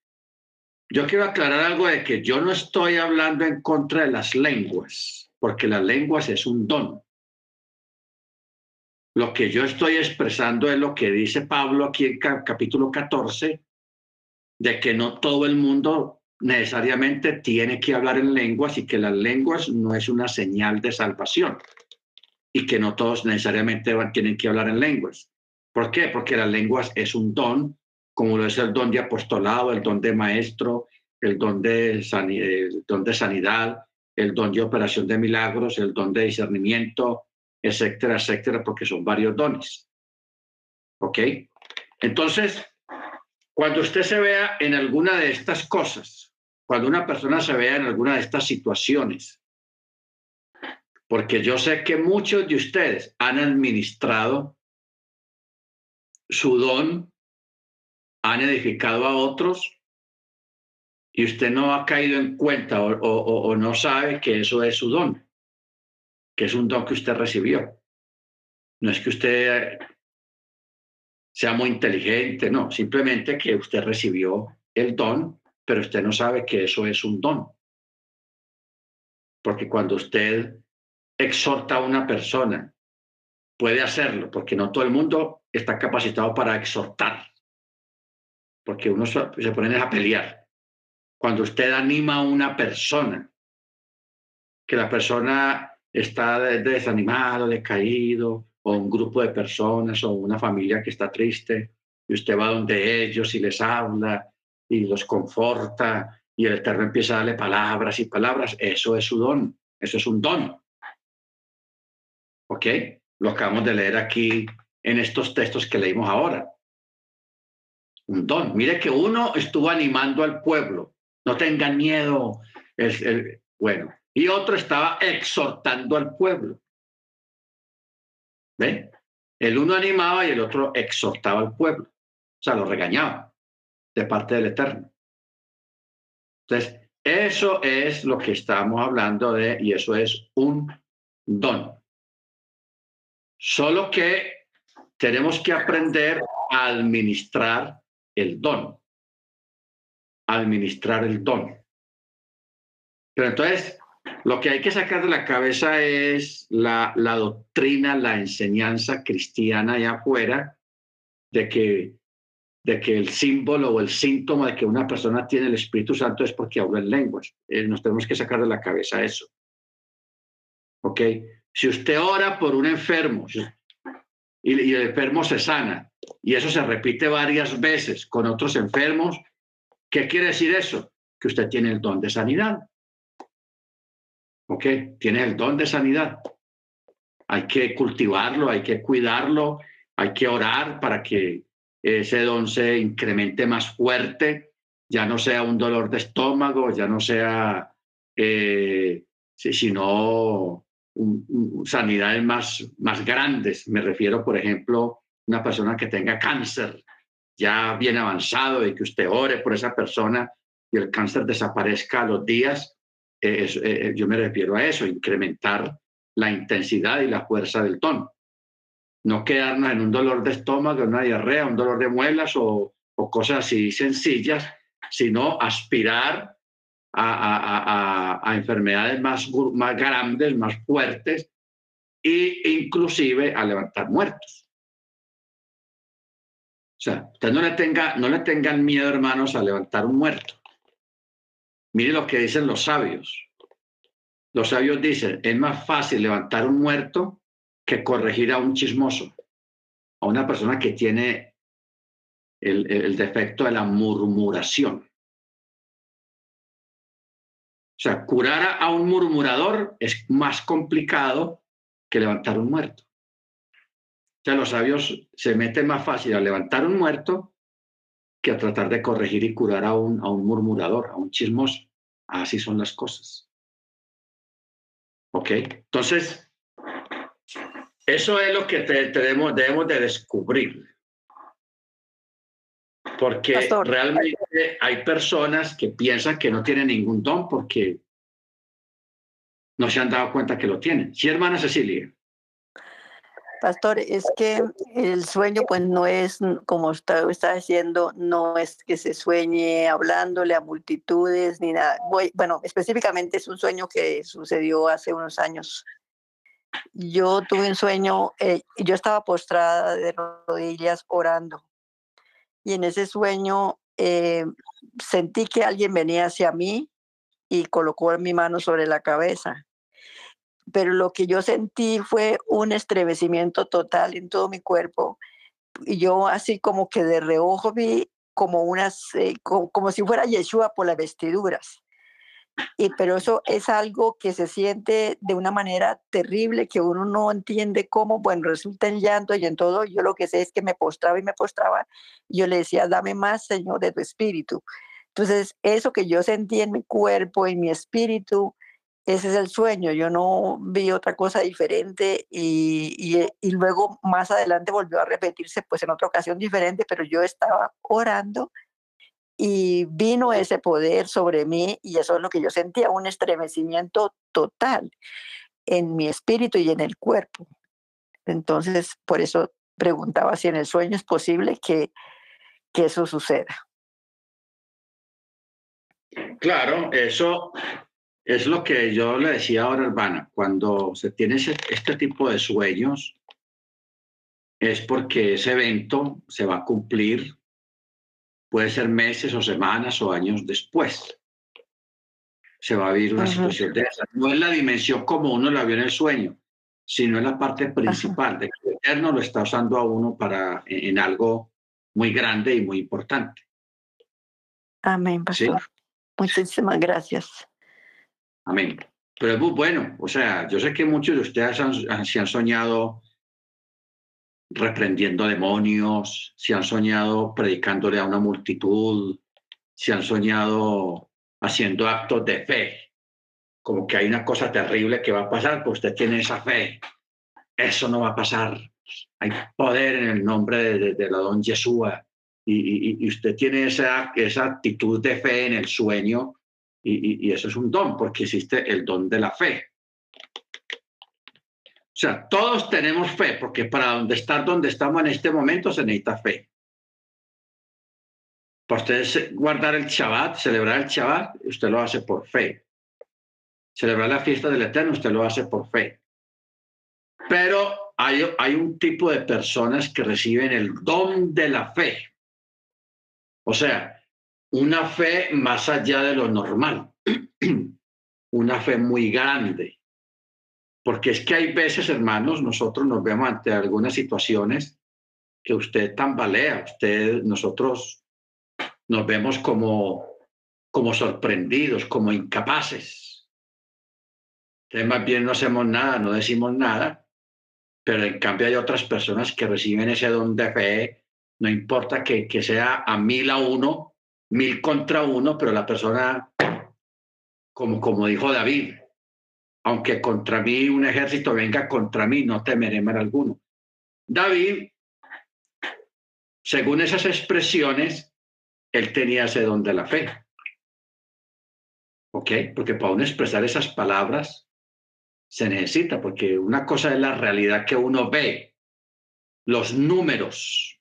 [SPEAKER 1] yo quiero aclarar algo de que yo no estoy hablando en contra de las lenguas, porque las lenguas es un don. Lo que yo estoy expresando es lo que dice Pablo aquí en capítulo 14, de que no todo el mundo necesariamente tiene que hablar en lenguas y que las lenguas no es una señal de salvación y que no todos necesariamente tienen que hablar en lenguas. ¿Por qué? Porque las lenguas es un don como lo es el don de apostolado, el don de maestro, el don de, don de sanidad, el don de operación de milagros, el don de discernimiento, etcétera, etcétera, porque son varios dones. ¿Ok? Entonces, cuando usted se vea en alguna de estas cosas, cuando una persona se vea en alguna de estas situaciones, porque yo sé que muchos de ustedes han administrado su don han edificado a otros y usted no ha caído en cuenta o, no sabe que eso es su don, que es un don que usted recibió. No es que usted sea muy inteligente, no, simplemente que usted recibió el don, pero usted no sabe que eso es un don. Porque cuando usted exhorta a una persona, puede hacerlo, porque no todo el mundo está capacitado para exhortar porque uno se ponen a pelear. cuando usted anima a una persona, que la persona está desanimado, decaído, o un grupo de personas, o una familia que está triste, y usted va donde ellos y les habla y los conforta, y el Eterno empieza a darle palabras y palabras, eso es su don, eso es un don. ¿Ok? Lo acabamos de leer aquí en estos textos que leímos ahora. Un don. Mire que uno estuvo animando al pueblo, no tengan miedo. el, bueno, y otro estaba exhortando al pueblo. ¿Ven? El uno animaba y el otro exhortaba al pueblo. O sea, lo regañaba de parte del Eterno. Entonces, eso es lo que estamos hablando de, y eso es un don. Solo que tenemos que aprender a administrar el don. Administrar el don. Pero entonces, lo que hay que sacar de la cabeza es la, doctrina, la enseñanza cristiana allá afuera de que, de que el símbolo o el síntoma de que una persona tiene el Espíritu Santo es porque habla en lenguas. Eh, nos tenemos que sacar de la cabeza eso. ¿Ok? Si usted ora por un enfermo y el enfermo se sana y eso se repite varias veces con otros enfermos, ¿qué quiere decir eso? Que usted tiene el don de sanidad. ¿Ok? Tiene el don de sanidad. Hay que cultivarlo, hay que cuidarlo, hay que orar para que ese don se incremente más fuerte, ya no sea un dolor de estómago, ya no sea, eh, sino sanidades más, más grandes. Me refiero, por ejemplo, una persona que tenga cáncer ya bien avanzado y que usted ore por esa persona y el cáncer desaparezca a los días eh, eh, yo me refiero a eso, incrementar la intensidad y la fuerza del tono. No quedarnos en un dolor de estómago, una diarrea, un dolor de muelas o, cosas así sencillas, sino aspirar a, enfermedades más, más grandes, más fuertes e inclusive a levantar muertos. O sea, no le, no le tengan miedo, hermanos, a levantar un muerto. Mire lo que dicen los sabios. Los sabios dicen, es más fácil levantar un muerto que corregir a un chismoso, a una persona que tiene el, defecto de la murmuración. O sea, curar a un murmurador es más complicado que levantar un muerto. Los sabios se meten más fácil a levantar un muerto que a tratar de corregir y curar a un, a un murmurador, a un chismoso. Así son las cosas. ¿Ok? Entonces, eso es lo que debemos, debemos de descubrir. Porque realmente hay personas que piensan que no tienen ningún don porque no se han dado cuenta que lo tienen. Sí, hermana Cecilia.
[SPEAKER 5] Pastor, es que el sueño pues no es, como usted está diciendo, no es que se sueñe hablándole a multitudes ni nada. bueno, específicamente es un sueño que sucedió hace unos años. Yo tuve un sueño, eh, yo estaba postrada de rodillas orando y en ese sueño eh, sentí que alguien venía hacia mí y colocó mi mano sobre la cabeza pero lo que yo sentí fue un estremecimiento total en todo mi cuerpo. Y yo así como que de reojo vi como unas, eh, como, si fuera Yeshua por las vestiduras. Y, pero eso es algo que se siente de una manera terrible, que uno no entiende cómo, bueno, resulta en llanto y en todo. Yo lo que sé es que me postraba y me postraba. Yo le decía, dame más, Señor, de tu espíritu. Entonces, eso que yo sentí en mi cuerpo, en mi espíritu, ese es el sueño, yo no vi otra cosa diferente y, eh, y, luego más adelante volvió a repetirse pues en otra ocasión diferente, pero yo estaba orando y vino ese poder sobre mí y eso es lo que yo sentía, un estremecimiento total en mi espíritu y en el cuerpo. Entonces, por eso preguntaba si en el sueño es posible que, que eso suceda.
[SPEAKER 1] Claro, eso es lo que yo le decía ahora, hermana, cuando se tiene este tipo de sueños, es porque ese evento se va a cumplir, puede ser meses o semanas o años después. se va a vivir una situación de esa. No es la dimensión como uno la vio en el sueño, sino es la parte principal, de que el Eterno lo está usando a uno para en, algo muy grande y muy importante.
[SPEAKER 5] Amén,
[SPEAKER 1] Sí.
[SPEAKER 5] pastor. Muchísimas gracias.
[SPEAKER 1] Amén. Pero es muy bueno. O sea, yo sé que muchos de ustedes han, han- se han soñado reprendiendo demonios, se han soñado predicándole a una multitud, se han soñado haciendo actos de fe. Como que hay una cosa terrible que va a pasar, pues usted tiene esa fe. Eso no va a pasar. Hay poder en el nombre de, de- de la don Yeshua. Y, y- y usted tiene esa, esa actitud de fe en el sueño y, y- y eso es un don, porque existe el don de la fe. O sea, todos tenemos fe, porque para donde estar donde estamos en este momento se necesita fe. Para ustedes guardar el Shabbat, celebrar el Shabbat, usted lo hace por fe. Celebrar la fiesta del Eterno, usted lo hace por fe. Pero hay, hay un tipo de personas que reciben el don de la fe. O sea, una fe más allá de lo normal, una fe muy grande. Porque es que hay veces, hermanos, nosotros nos vemos ante algunas situaciones que usted tambalea, usted, nosotros nos vemos como, como sorprendidos, como incapaces. Entonces, más bien no hacemos nada, no decimos nada, pero en cambio hay otras personas que reciben ese don de fe, no importa que, que sea a mil a uno, mil contra uno, pero la persona, como, como dijo David, aunque contra mí un ejército venga contra mí, no temeré mal alguno. David, según esas expresiones, él tenía ese don de la fe. ¿Ok? Porque para uno expresar esas palabras se necesita, porque una cosa es la realidad que uno ve, los números,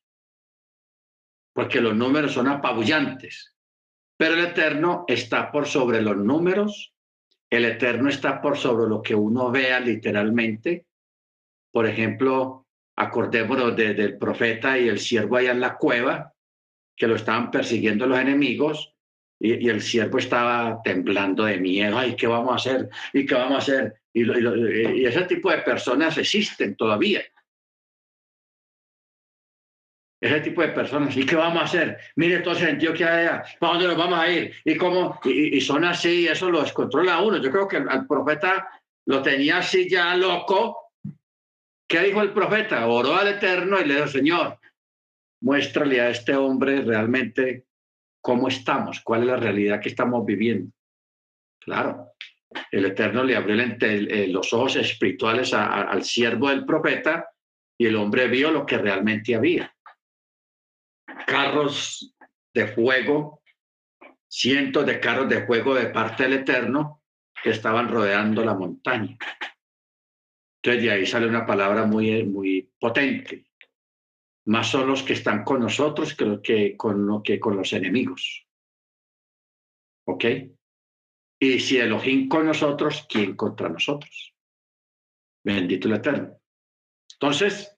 [SPEAKER 1] porque los números son apabullantes, pero el Eterno está por sobre los números, el Eterno está por sobre lo que uno vea literalmente. Por ejemplo, acordémonos de- del profeta y el siervo allá en la cueva, que lo estaban persiguiendo los enemigos, y, el siervo estaba temblando de miedo, ay, ¿qué vamos a hacer? ¿Y qué vamos a hacer? Y ese tipo de personas existen todavía. Ese tipo de personas, ¿y qué vamos a hacer? Mire, entonces Antioquia, allá, ¿para dónde nos vamos a ir? ¿Y cómo? Y, y son así, eso lo descontrola uno. Yo creo que al, al profeta lo tenía así ya loco. ¿Qué dijo el profeta? Oró al Eterno y le dijo, Señor, muéstrale a este hombre realmente cómo estamos, cuál es la realidad que estamos viviendo. Claro, el Eterno le abrió los ojos espirituales a- a- al siervo del profeta y el hombre vio lo que realmente había. Carros de fuego, cientos de carros de fuego de parte del Eterno que estaban rodeando la montaña. Entonces de ahí sale una palabra muy, muy potente. Más son los que están con nosotros que, que, con, que con los enemigos. ¿Ok? Y si Elohim con nosotros, ¿quién contra nosotros? Bendito el Eterno. Entonces,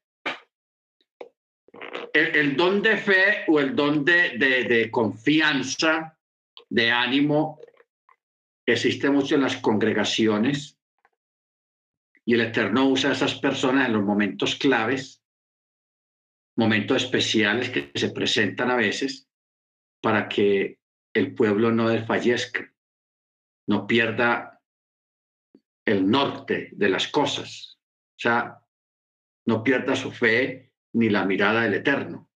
[SPEAKER 1] el, el don de fe o el don de, de- confianza, de ánimo, existe mucho en las congregaciones y el Eterno usa a esas personas en los momentos claves, momentos especiales que se presentan a veces para que el pueblo no desfallezca, no pierda el norte de las cosas, o sea, no pierda su fe ni la mirada del Eterno.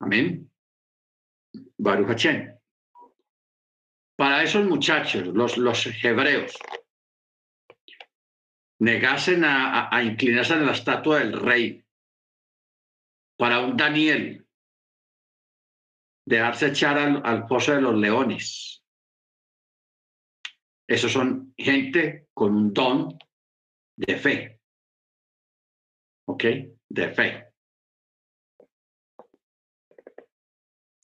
[SPEAKER 1] Amén. Baruch. Para esos muchachos, los, los hebreos, negasen a, a- inclinarse a la estatua del rey. Para un Daniel, dejarse echar al, al pozo de los leones. Esos son gente con un don de fe. ¿Ok? De fe.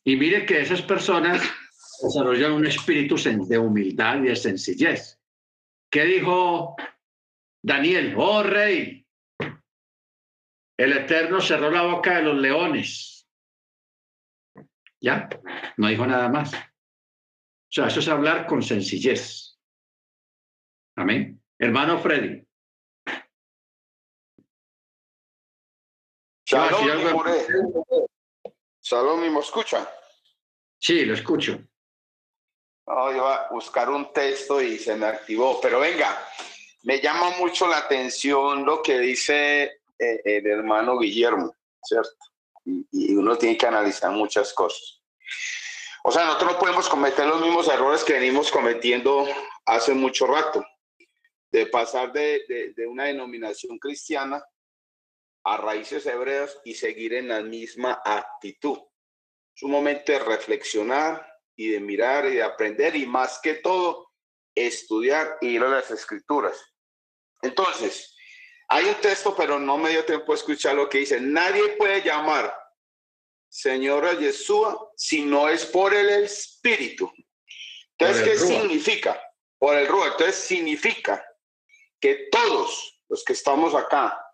[SPEAKER 1] Y mire que esas personas desarrollan un espíritu de humildad y de sencillez. ¿Qué dijo Daniel? Oh rey, el Eterno cerró la boca de los leones. Ya, no dijo nada más. O sea, eso es hablar con sencillez. Amén. Hermano Freddy.
[SPEAKER 6] Shalom, more. Mi me escucha.
[SPEAKER 1] Sí, lo escucho.
[SPEAKER 6] No, iba a buscar un texto y se me activó, pero venga, me llama mucho la atención lo que dice eh, el hermano Guillermo, ¿cierto? Y, y uno tiene que analizar muchas cosas. O sea, nosotros no podemos cometer los mismos errores que venimos cometiendo hace mucho rato, de pasar de, de- de una denominación cristiana a raíces hebreas y seguir en la misma actitud. Es un momento de reflexionar y de mirar y de aprender y más que todo, estudiar y ir a las escrituras. Entonces, hay un texto, pero no me dio tiempo de escuchar lo que dice. Nadie puede llamar Señor a Yeshua si no es por el Espíritu. Entonces, ¿qué
[SPEAKER 1] Ruach.
[SPEAKER 6] significa? Por el Ruach. Entonces, significa que todos los que estamos acá,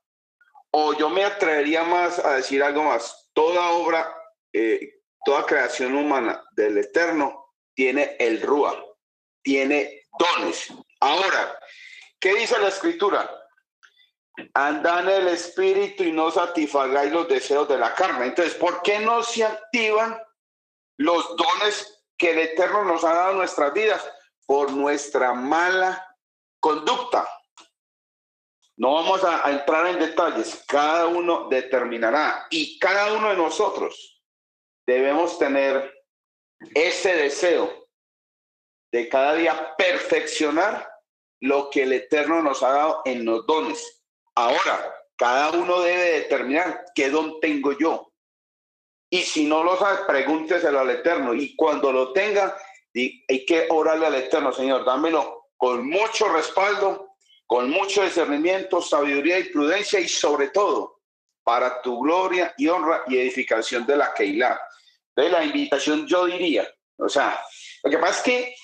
[SPEAKER 6] o yo me atrevería más a decir algo más, toda obra, eh, toda creación humana del Eterno tiene el Rúa, tiene dones. Ahora, ¿qué dice la Escritura? Anda en el Espíritu y no satisfagáis los deseos de la carne. Entonces, ¿por qué no se activan los dones que el Eterno nos ha dado nuestras vidas? Por nuestra mala conducta. No vamos a, entrar en detalles, cada uno determinará y cada uno de nosotros debemos tener ese deseo de cada día perfeccionar lo que el Eterno nos ha dado en los dones. Ahora, cada uno debe determinar qué don tengo yo. Y si no lo sabe, pregúnteselo al Eterno. Y cuando lo tenga, hay que orarle al Eterno, Señor, dámelo con mucho respaldo con mucho discernimiento, sabiduría y prudencia y sobre todo para tu gloria y honra y edificación de la Keilah. De la invitación yo diría, o sea, lo que pasa es que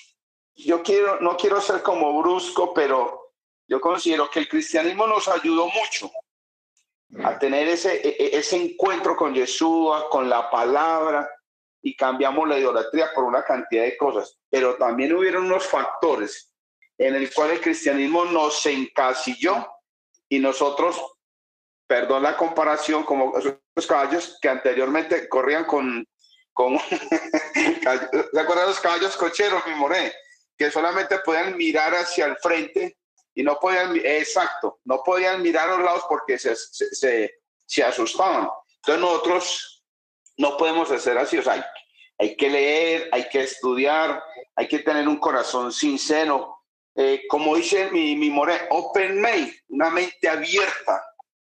[SPEAKER 6] yo quiero, no quiero ser como brusco, pero yo considero que el cristianismo nos ayudó mucho a tener ese, e- e- ese encuentro con Yeshua, con la palabra, y cambiamos la idolatría por una cantidad de cosas. Pero también hubieron unos factores en el cual el cristianismo nos encasilló y nosotros, perdón la comparación, como esos caballos que anteriormente corrían con, con ¿se acuerdan los caballos cocheros, mi moré? Que solamente podían mirar hacia el frente y no podían, exacto, no podían mirar a los lados porque se, se, se, se asustaban. Entonces nosotros no podemos hacer así, o sea, hay, hay que leer, hay que estudiar, hay que tener un corazón sincero, eh, como dice mi, mi more, open mind, una mente abierta,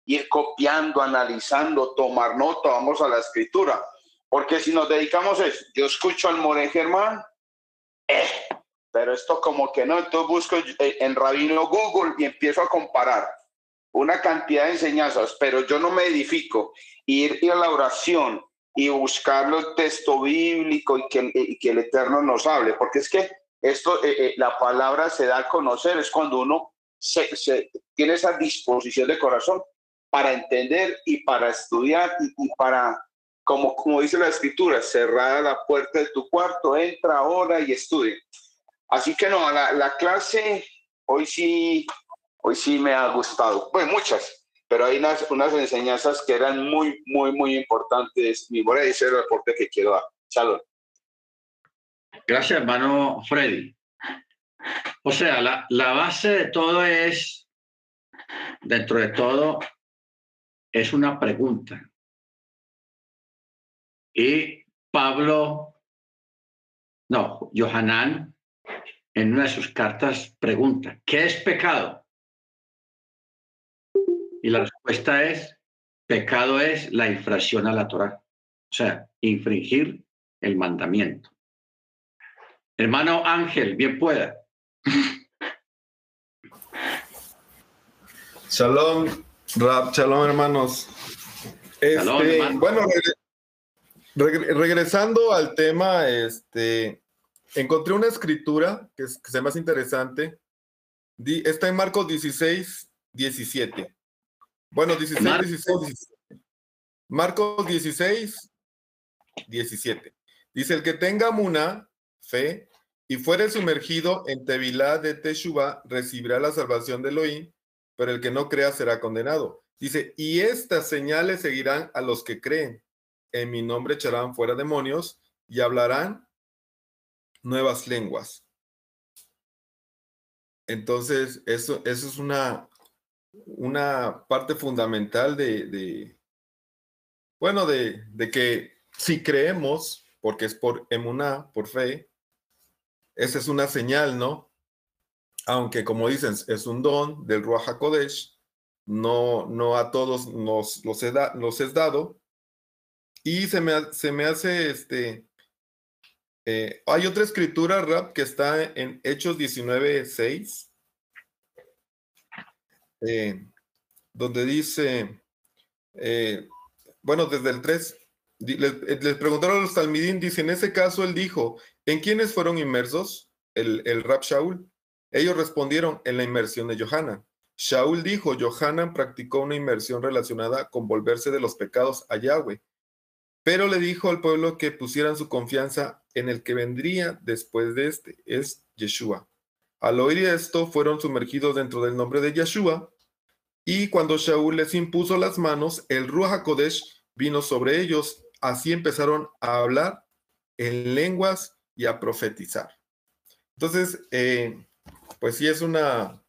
[SPEAKER 6] ir copiando, analizando, tomar nota, vamos a la escritura. Porque si nos dedicamos a eso, yo escucho al more Germán, eh, pero esto como que no, entonces busco en Rabino Google y empiezo a comparar una cantidad de enseñanzas, pero yo no me edifico, ir, ir a la oración y buscar el texto bíblico y que, y que el Eterno nos hable, porque es que esto, eh, eh, la palabra se da a conocer, es cuando uno se, se, tiene esa disposición de corazón para entender y para estudiar y, y, para, como, como dice la escritura, cerrar la puerta de tu cuarto, entra ahora y estudia. Así que no, la, la clase hoy sí, hoy sí me ha gustado. Pues muchas, pero hay unas, unas enseñanzas que eran muy, muy, muy importantes. Mi voy a decir el reporte que quiero dar. Shalom.
[SPEAKER 1] Gracias, hermano Freddy. O sea, la, la, base de todo es, dentro de todo, es una pregunta. Y Pablo, no, Johanán, en una de sus cartas pregunta, ¿qué es pecado? Y la respuesta es, pecado es la infracción a la Torah, o sea, infringir el mandamiento. Hermano Ángel, bien pueda.
[SPEAKER 7] Shalom, Rab, shalom hermanos. Este,
[SPEAKER 1] Shalom, hermano.
[SPEAKER 7] Bueno, regre regresando al tema, este, encontré una escritura que, es, que se me hace interesante. Di, está en Marcos 16, 17. Bueno, 16, Mar 16, 17. Marcos 16, 17. Dice, el que tenga muna, fe, y fuere sumergido en Tevilá de Teshuvah, recibirá la salvación de Elohim, pero el que no crea será condenado. Dice, y estas señales seguirán a los que creen. En mi nombre echarán fuera demonios y hablarán nuevas lenguas. Entonces, eso, eso es una, una parte fundamental de, de bueno, de, de, que si creemos, porque es por emuná, por fe, esa es una señal, ¿no? Aunque como dicen, es un don del Ruach HaKodesh, no, no a todos nos los, los es dado. Y se me, se me hace este, eh, hay otra escritura, Rap, que está en Hechos 19, 6, eh, donde dice, eh, bueno, desde el 3, les, preguntaron a los Talmidín, dice, en ese caso él dijo, ¿en quiénes fueron inmersos el, el Rab Shaul? Ellos respondieron, en la inmersión de Johanan. Shaul dijo, Johanan practicó una inmersión relacionada con volverse de los pecados a Yahweh pero le dijo al pueblo que pusieran su confianza en el que vendría después de este, es Yeshua. Al oír esto, fueron sumergidos dentro del nombre de Yeshua, y cuando Shaul les impuso las manos, el Ruach HaKodesh vino sobre ellos, así empezaron a hablar en lenguas y a profetizar. Entonces, eh, pues sí es una,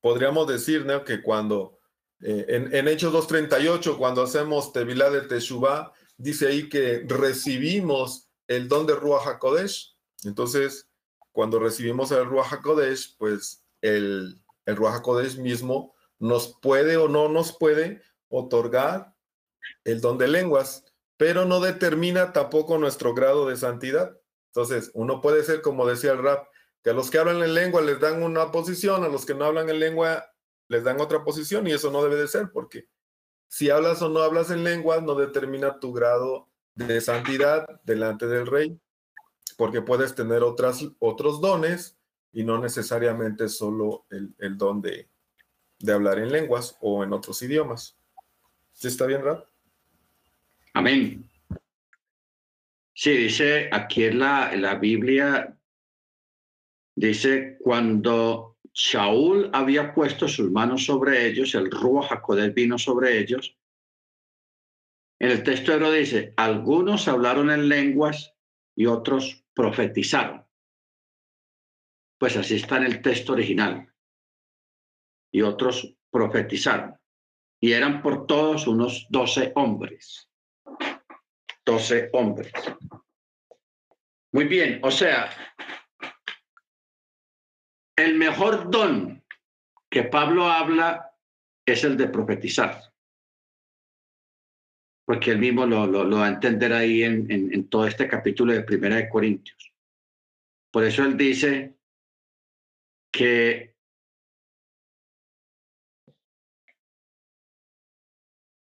[SPEAKER 7] podríamos decir. Que cuando eh, en, en, Hechos 2.38, cuando hacemos Tevilá de Teshuvah, dice ahí que recibimos el don de Ruach HaKodesh. Entonces, cuando recibimos el Ruach HaKodesh, pues el, el Ruach HaKodesh mismo nos puede o no nos puede otorgar el don de lenguas, pero no determina tampoco nuestro grado de santidad. Entonces, uno puede ser, como decía el rap, que a los que hablan en lengua les dan una posición, a los que no hablan en lengua les dan otra posición y eso no debe de ser porque si hablas o no hablas en lengua no determina tu grado de santidad delante del rey, porque puedes tener otras, otros dones y no necesariamente solo el, el don de, de, hablar en lenguas o en otros idiomas. ¿Sí está bien, Rab?
[SPEAKER 1] Amén. Sí, dice aquí en la, la Biblia, dice, cuando Shaul había puesto sus manos sobre ellos, el Ruach HaKodesh vino sobre ellos. En el texto de dice, algunos hablaron en lenguas y otros profetizaron. Pues así está en el texto original. Y otros profetizaron. Y eran por todos unos doce hombres. Doce hombres. Muy bien, o sea, el mejor don que Pablo habla es el de profetizar. Porque él mismo lo, va a entender ahí en, en, todo este capítulo de Primera de Corintios. Por eso él dice que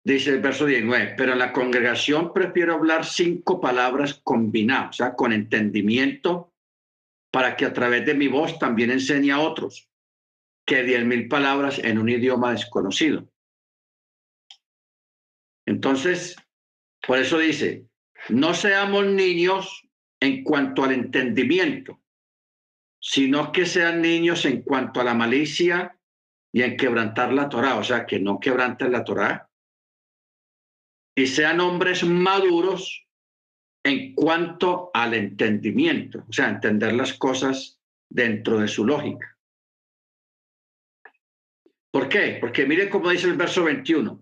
[SPEAKER 1] dice el verso 19, pero en la congregación prefiero hablar cinco palabras combinadas, o sea, con entendimiento para que a través de mi voz también enseñe a otros que diez mil palabras en un idioma desconocido. Entonces, por eso dice, no seamos niños en cuanto al entendimiento, sino que sean niños en cuanto a la malicia y en quebrantar la Torah, o sea, que no quebranten la Torah, y sean hombres maduros en cuanto al entendimiento, o sea, entender las cosas dentro de su lógica. ¿Por qué? Porque mire cómo dice el verso 21.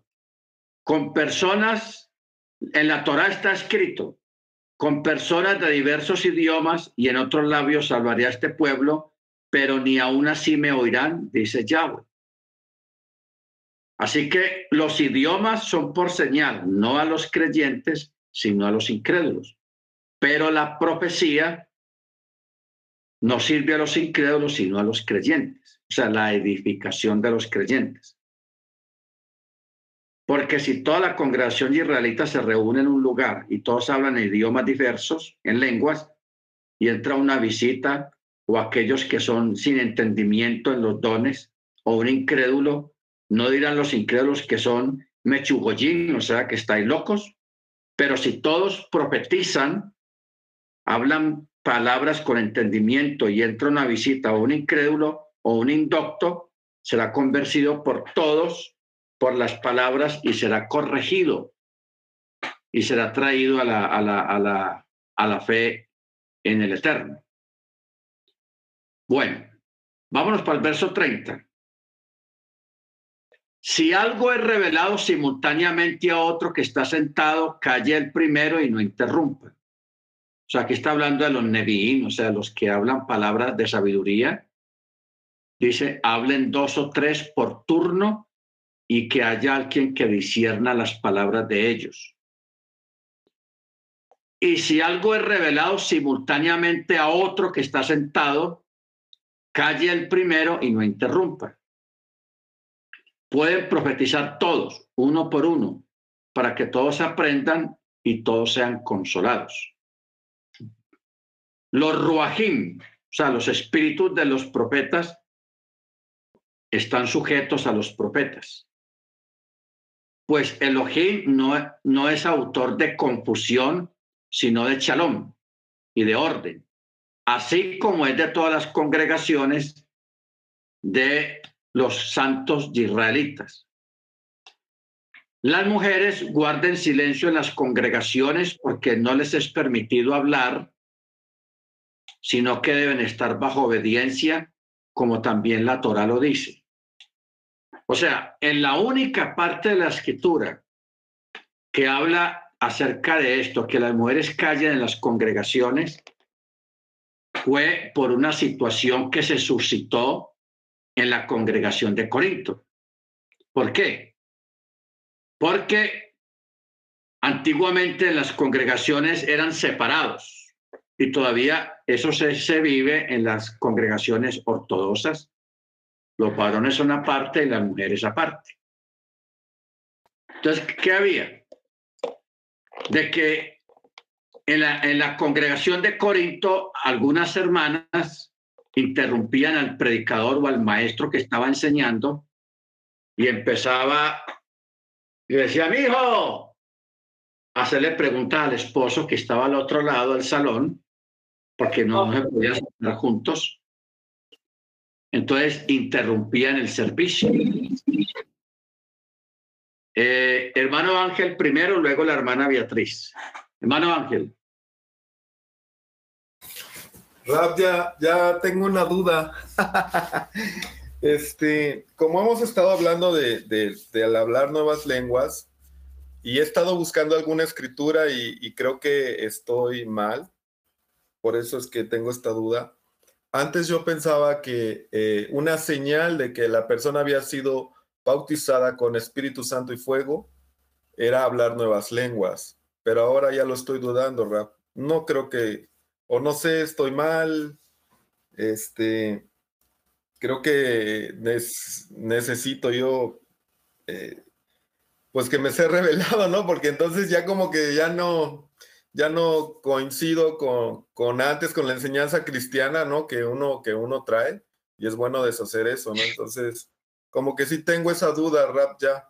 [SPEAKER 1] Con personas, en la Torah está escrito, con personas de diversos idiomas y en otros labios salvaré a este pueblo, pero ni aún así me oirán, dice Yahweh. Así que los idiomas son por señal, no a los creyentes, sino a los incrédulos. Pero la profecía no sirve a los incrédulos, sino a los creyentes, o sea, la edificación de los creyentes. Porque si toda la congregación israelita se reúne en un lugar y todos hablan idiomas diversos, en lenguas, y entra una visita o aquellos que son sin entendimiento en los dones, o un incrédulo, no dirán los incrédulos que son mechugoyín, o sea, que estáis locos, pero si todos profetizan, hablan palabras con entendimiento y entra una visita a un incrédulo o un indocto, será convencido por todos por las palabras y será corregido y será traído a la, a la, a la, a la fe en el Eterno. Bueno, vámonos para el verso 30. Si algo es revelado simultáneamente a otro que está sentado, calle el primero y no interrumpa. O sea, aquí está hablando de los neviín, o sea, los que hablan palabras de sabiduría. Dice, hablen dos o tres por turno y que haya alguien que disierna las palabras de ellos. Y si algo es revelado simultáneamente a otro que está sentado, calle el primero y no interrumpa. Pueden profetizar todos, uno por uno, para que todos aprendan y todos sean consolados. Los ruajim, o sea, los espíritus de los profetas, están sujetos a los profetas. Pues Elohim no, no es autor de confusión, sino de shalom y de orden, así como es de todas las congregaciones de los santos israelitas. Las mujeres guarden silencio en las congregaciones porque no les es permitido hablar, sino que deben estar bajo obediencia, como también la Torah lo dice. O sea, en la única parte de la escritura que habla acerca de esto, que las mujeres callen en las congregaciones, fue por una situación que se suscitó en la congregación de Corinto. ¿Por qué? Porque antiguamente las congregaciones eran separados y todavía eso se, vive en las congregaciones ortodoxas. Los varones son aparte y las mujeres aparte. Entonces, ¿qué había? De que en la, en la congregación de Corinto algunas hermanas interrumpían al predicador o al maestro que estaba enseñando y empezaba y decía, mi hijo, hacerle preguntas al esposo que estaba al otro lado del salón, porque no, se podían estar juntos. Entonces interrumpían el servicio. Eh, hermano Ángel primero, luego la hermana Beatriz. Hermano Ángel.
[SPEAKER 7] Rap, ya, ya tengo una duda. este, como hemos estado hablando de, de, hablar nuevas lenguas, y he estado buscando alguna escritura y, creo que estoy mal, por eso es que tengo esta duda. Antes yo pensaba que eh, una señal de que la persona había sido bautizada con Espíritu Santo y fuego era hablar nuevas lenguas, pero ahora ya lo estoy dudando, Rap. No creo que, o no sé, estoy mal. Este, creo que necesito yo, eh, pues que me sea revelado, ¿no? Porque entonces ya como que ya no, ya no coincido con, con antes, con la enseñanza cristiana, ¿no? Que uno, que uno trae, y es bueno deshacer eso, ¿no? Entonces, como que sí tengo esa duda, rap, ya.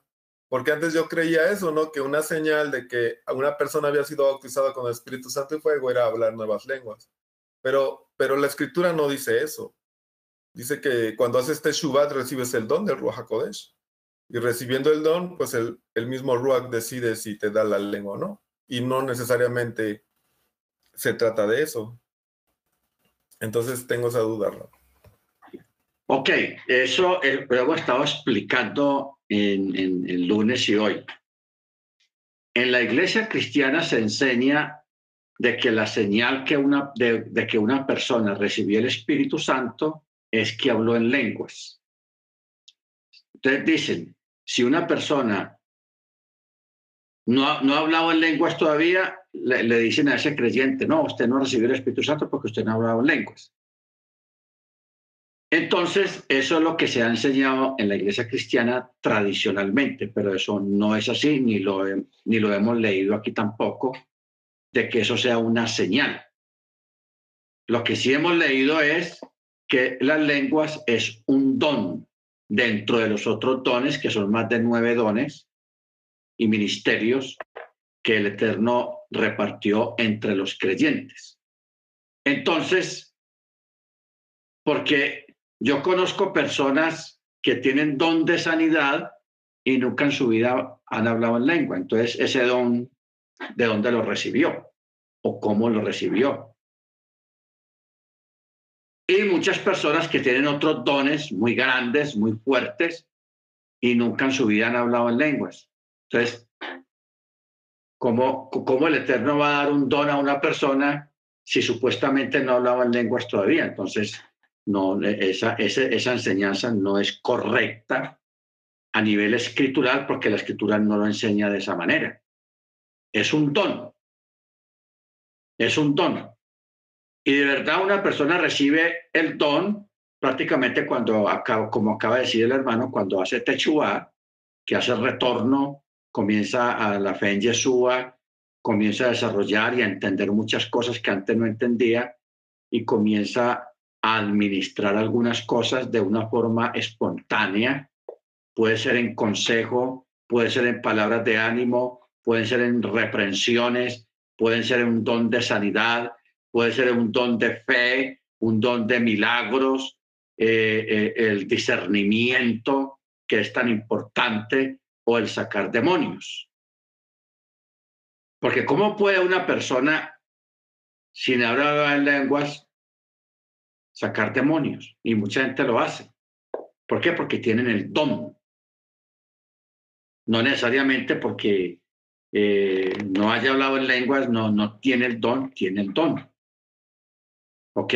[SPEAKER 7] Porque antes yo creía eso, ¿no? Que una señal de que una persona había sido bautizada con el Espíritu Santo y fuego era hablar nuevas lenguas. Pero, pero la escritura no dice eso. Dice que cuando haces este Shubat recibes el don del Ruach HaKodesh. Y recibiendo el don, pues el, el mismo Ruach decide si te da la lengua o no. Y no necesariamente se trata de eso. Entonces tengo esa duda, ¿no?
[SPEAKER 1] Ok, eso luego estaba explicando en, el lunes y hoy. En la iglesia cristiana se enseña de que la señal que una, de, que una persona recibió el Espíritu Santo es que habló en lenguas. Ustedes dicen, si una persona no, no ha hablado en lenguas todavía, le, le, dicen a ese creyente, no, usted no recibió el Espíritu Santo porque usted no ha hablado en lenguas. Entonces, eso es lo que se ha enseñado en la iglesia cristiana tradicionalmente, pero eso no es así, ni lo, ni lo hemos leído aquí tampoco, de que eso sea una señal. Lo que sí hemos leído es que las lenguas es un don dentro de los otros dones, que son más de nueve dones y ministerios que el Eterno repartió entre los creyentes. Entonces, porque yo conozco personas que tienen don de sanidad y nunca en su vida han hablado en lengua. Entonces, ese don, ¿de dónde lo recibió? ¿O cómo lo recibió? Y muchas personas que tienen otros dones muy grandes, muy fuertes, y nunca en su vida han hablado en lenguas. Entonces, ¿cómo, cómo el Eterno va a dar un don a una persona si supuestamente no hablaba en lenguas todavía? Entonces, no, esa, esa, enseñanza no es correcta a nivel escritural porque la escritura no lo enseña de esa manera. Es un don. Es un don. Y de verdad una persona recibe el don prácticamente cuando, acaba, como acaba de decir el hermano, cuando hace Techua, que hace retorno, comienza a la fe en Yeshua, comienza a desarrollar y a entender muchas cosas que antes no entendía y comienza administrar algunas cosas de una forma espontánea puede ser en consejo, puede ser en palabras de ánimo, pueden ser en reprensiones, pueden ser en un don de sanidad, puede ser un don de fe, un don de milagros, eh, eh, el discernimiento que es tan importante o el sacar demonios. Porque ¿cómo puede una persona sin hablar en lenguas sacar demonios? Y mucha gente lo hace. ¿Por qué? Porque tienen el don no necesariamente porque eh, no haya hablado en lenguas, no, no tiene el don, tiene el don. ¿Ok?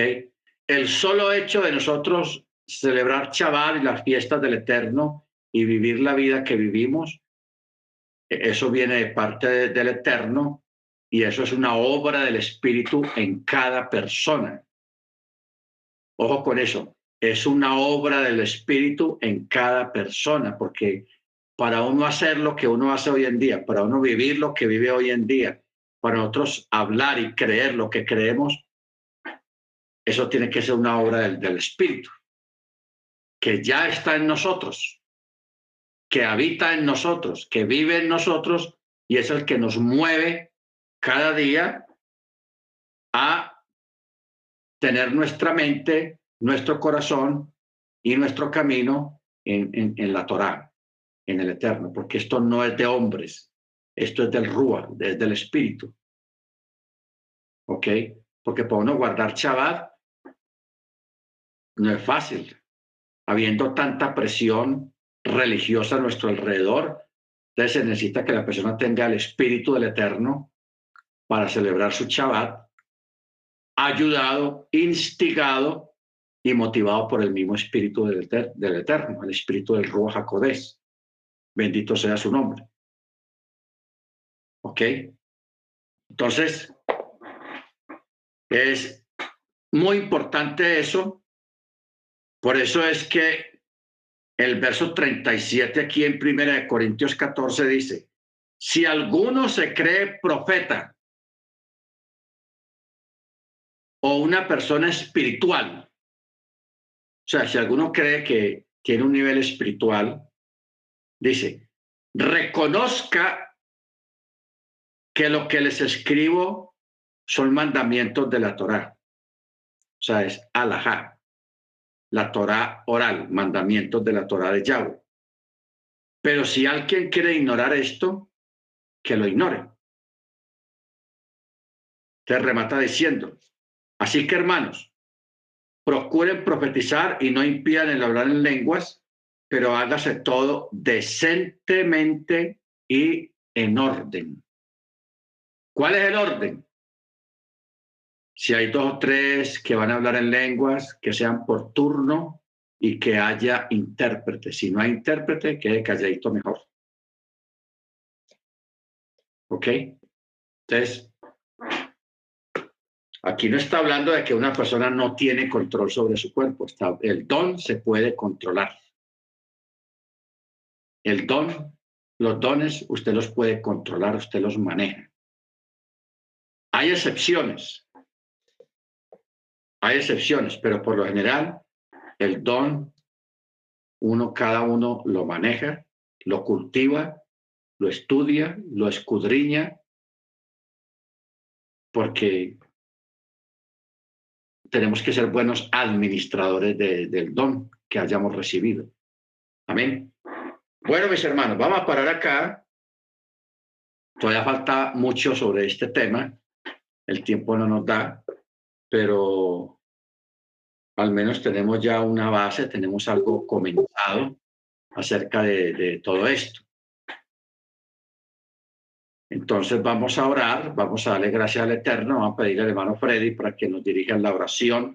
[SPEAKER 1] El solo hecho de nosotros celebrar Chaval y las fiestas del Eterno y vivir la vida que vivimos, e, eso viene de parte del Eterno y eso es una obra del Espíritu en cada persona. Ojo con eso, es una obra del Espíritu en cada persona, porque para uno hacer lo que uno hace hoy en día, para uno vivir lo que vive hoy en día, para nosotros hablar y creer lo que creemos, eso tiene que ser una obra del, del Espíritu, que ya está en nosotros, que habita en nosotros, que vive en nosotros y es el que nos mueve cada día a tener nuestra mente, nuestro corazón y nuestro camino en, la Torá en el Eterno, porque esto no es de hombres, esto es del Rúa, es del Espíritu. ¿Ok? Porque para uno guardar Shabbat no es fácil. Habiendo tanta presión religiosa a nuestro alrededor, entonces se necesita que la persona tenga el Espíritu del Eterno para celebrar su Shabbat, ayudado, instigado y motivado por el mismo Espíritu del, Eterno, el Espíritu del Ruach HaKodesh. Bendito sea su nombre. ¿Ok? Entonces, es muy importante eso. Por eso es que el verso 37 aquí en Primera de Corintios 14 dice, si alguno se cree profeta o una persona espiritual, o sea, si alguno cree que tiene un nivel espiritual, Dice, reconozca que lo que les escribo son mandamientos de la Torá. O sea, es alajá, la Torá oral, mandamientos de la Torá de Yahweh. Pero si alguien quiere ignorar esto, que lo ignore. Te remata diciendo, así que hermanos, procuren profetizar y no impidan el hablar en lenguas, pero hágase todo decentemente y en orden. ¿Cuál es el orden? Si hay dos o tres que van a hablar en lenguas, que sean por turno y que haya intérprete. Si no hay intérprete, quede calladito mejor. ¿Ok? Entonces, aquí no está hablando de que una persona no tiene control sobre su cuerpo. El don se puede controlar. El don, los dones, usted los puede controlar, usted los maneja. Hay excepciones, hay excepciones, pero por lo general el don, uno, cada uno lo maneja, lo cultiva, lo estudia, lo escudriña, porque tenemos que ser buenos administradores de- del don que hayamos recibido. Amén. Bueno, mis hermanos, vamos a parar acá. Todavía falta mucho sobre este tema. El tiempo no nos da, pero al menos tenemos ya una base, tenemos algo comentado acerca de, de todo esto. Entonces vamos a orar, vamos a darle gracias al Eterno, vamos a pedirle al hermano Freddy para que nos dirija la oración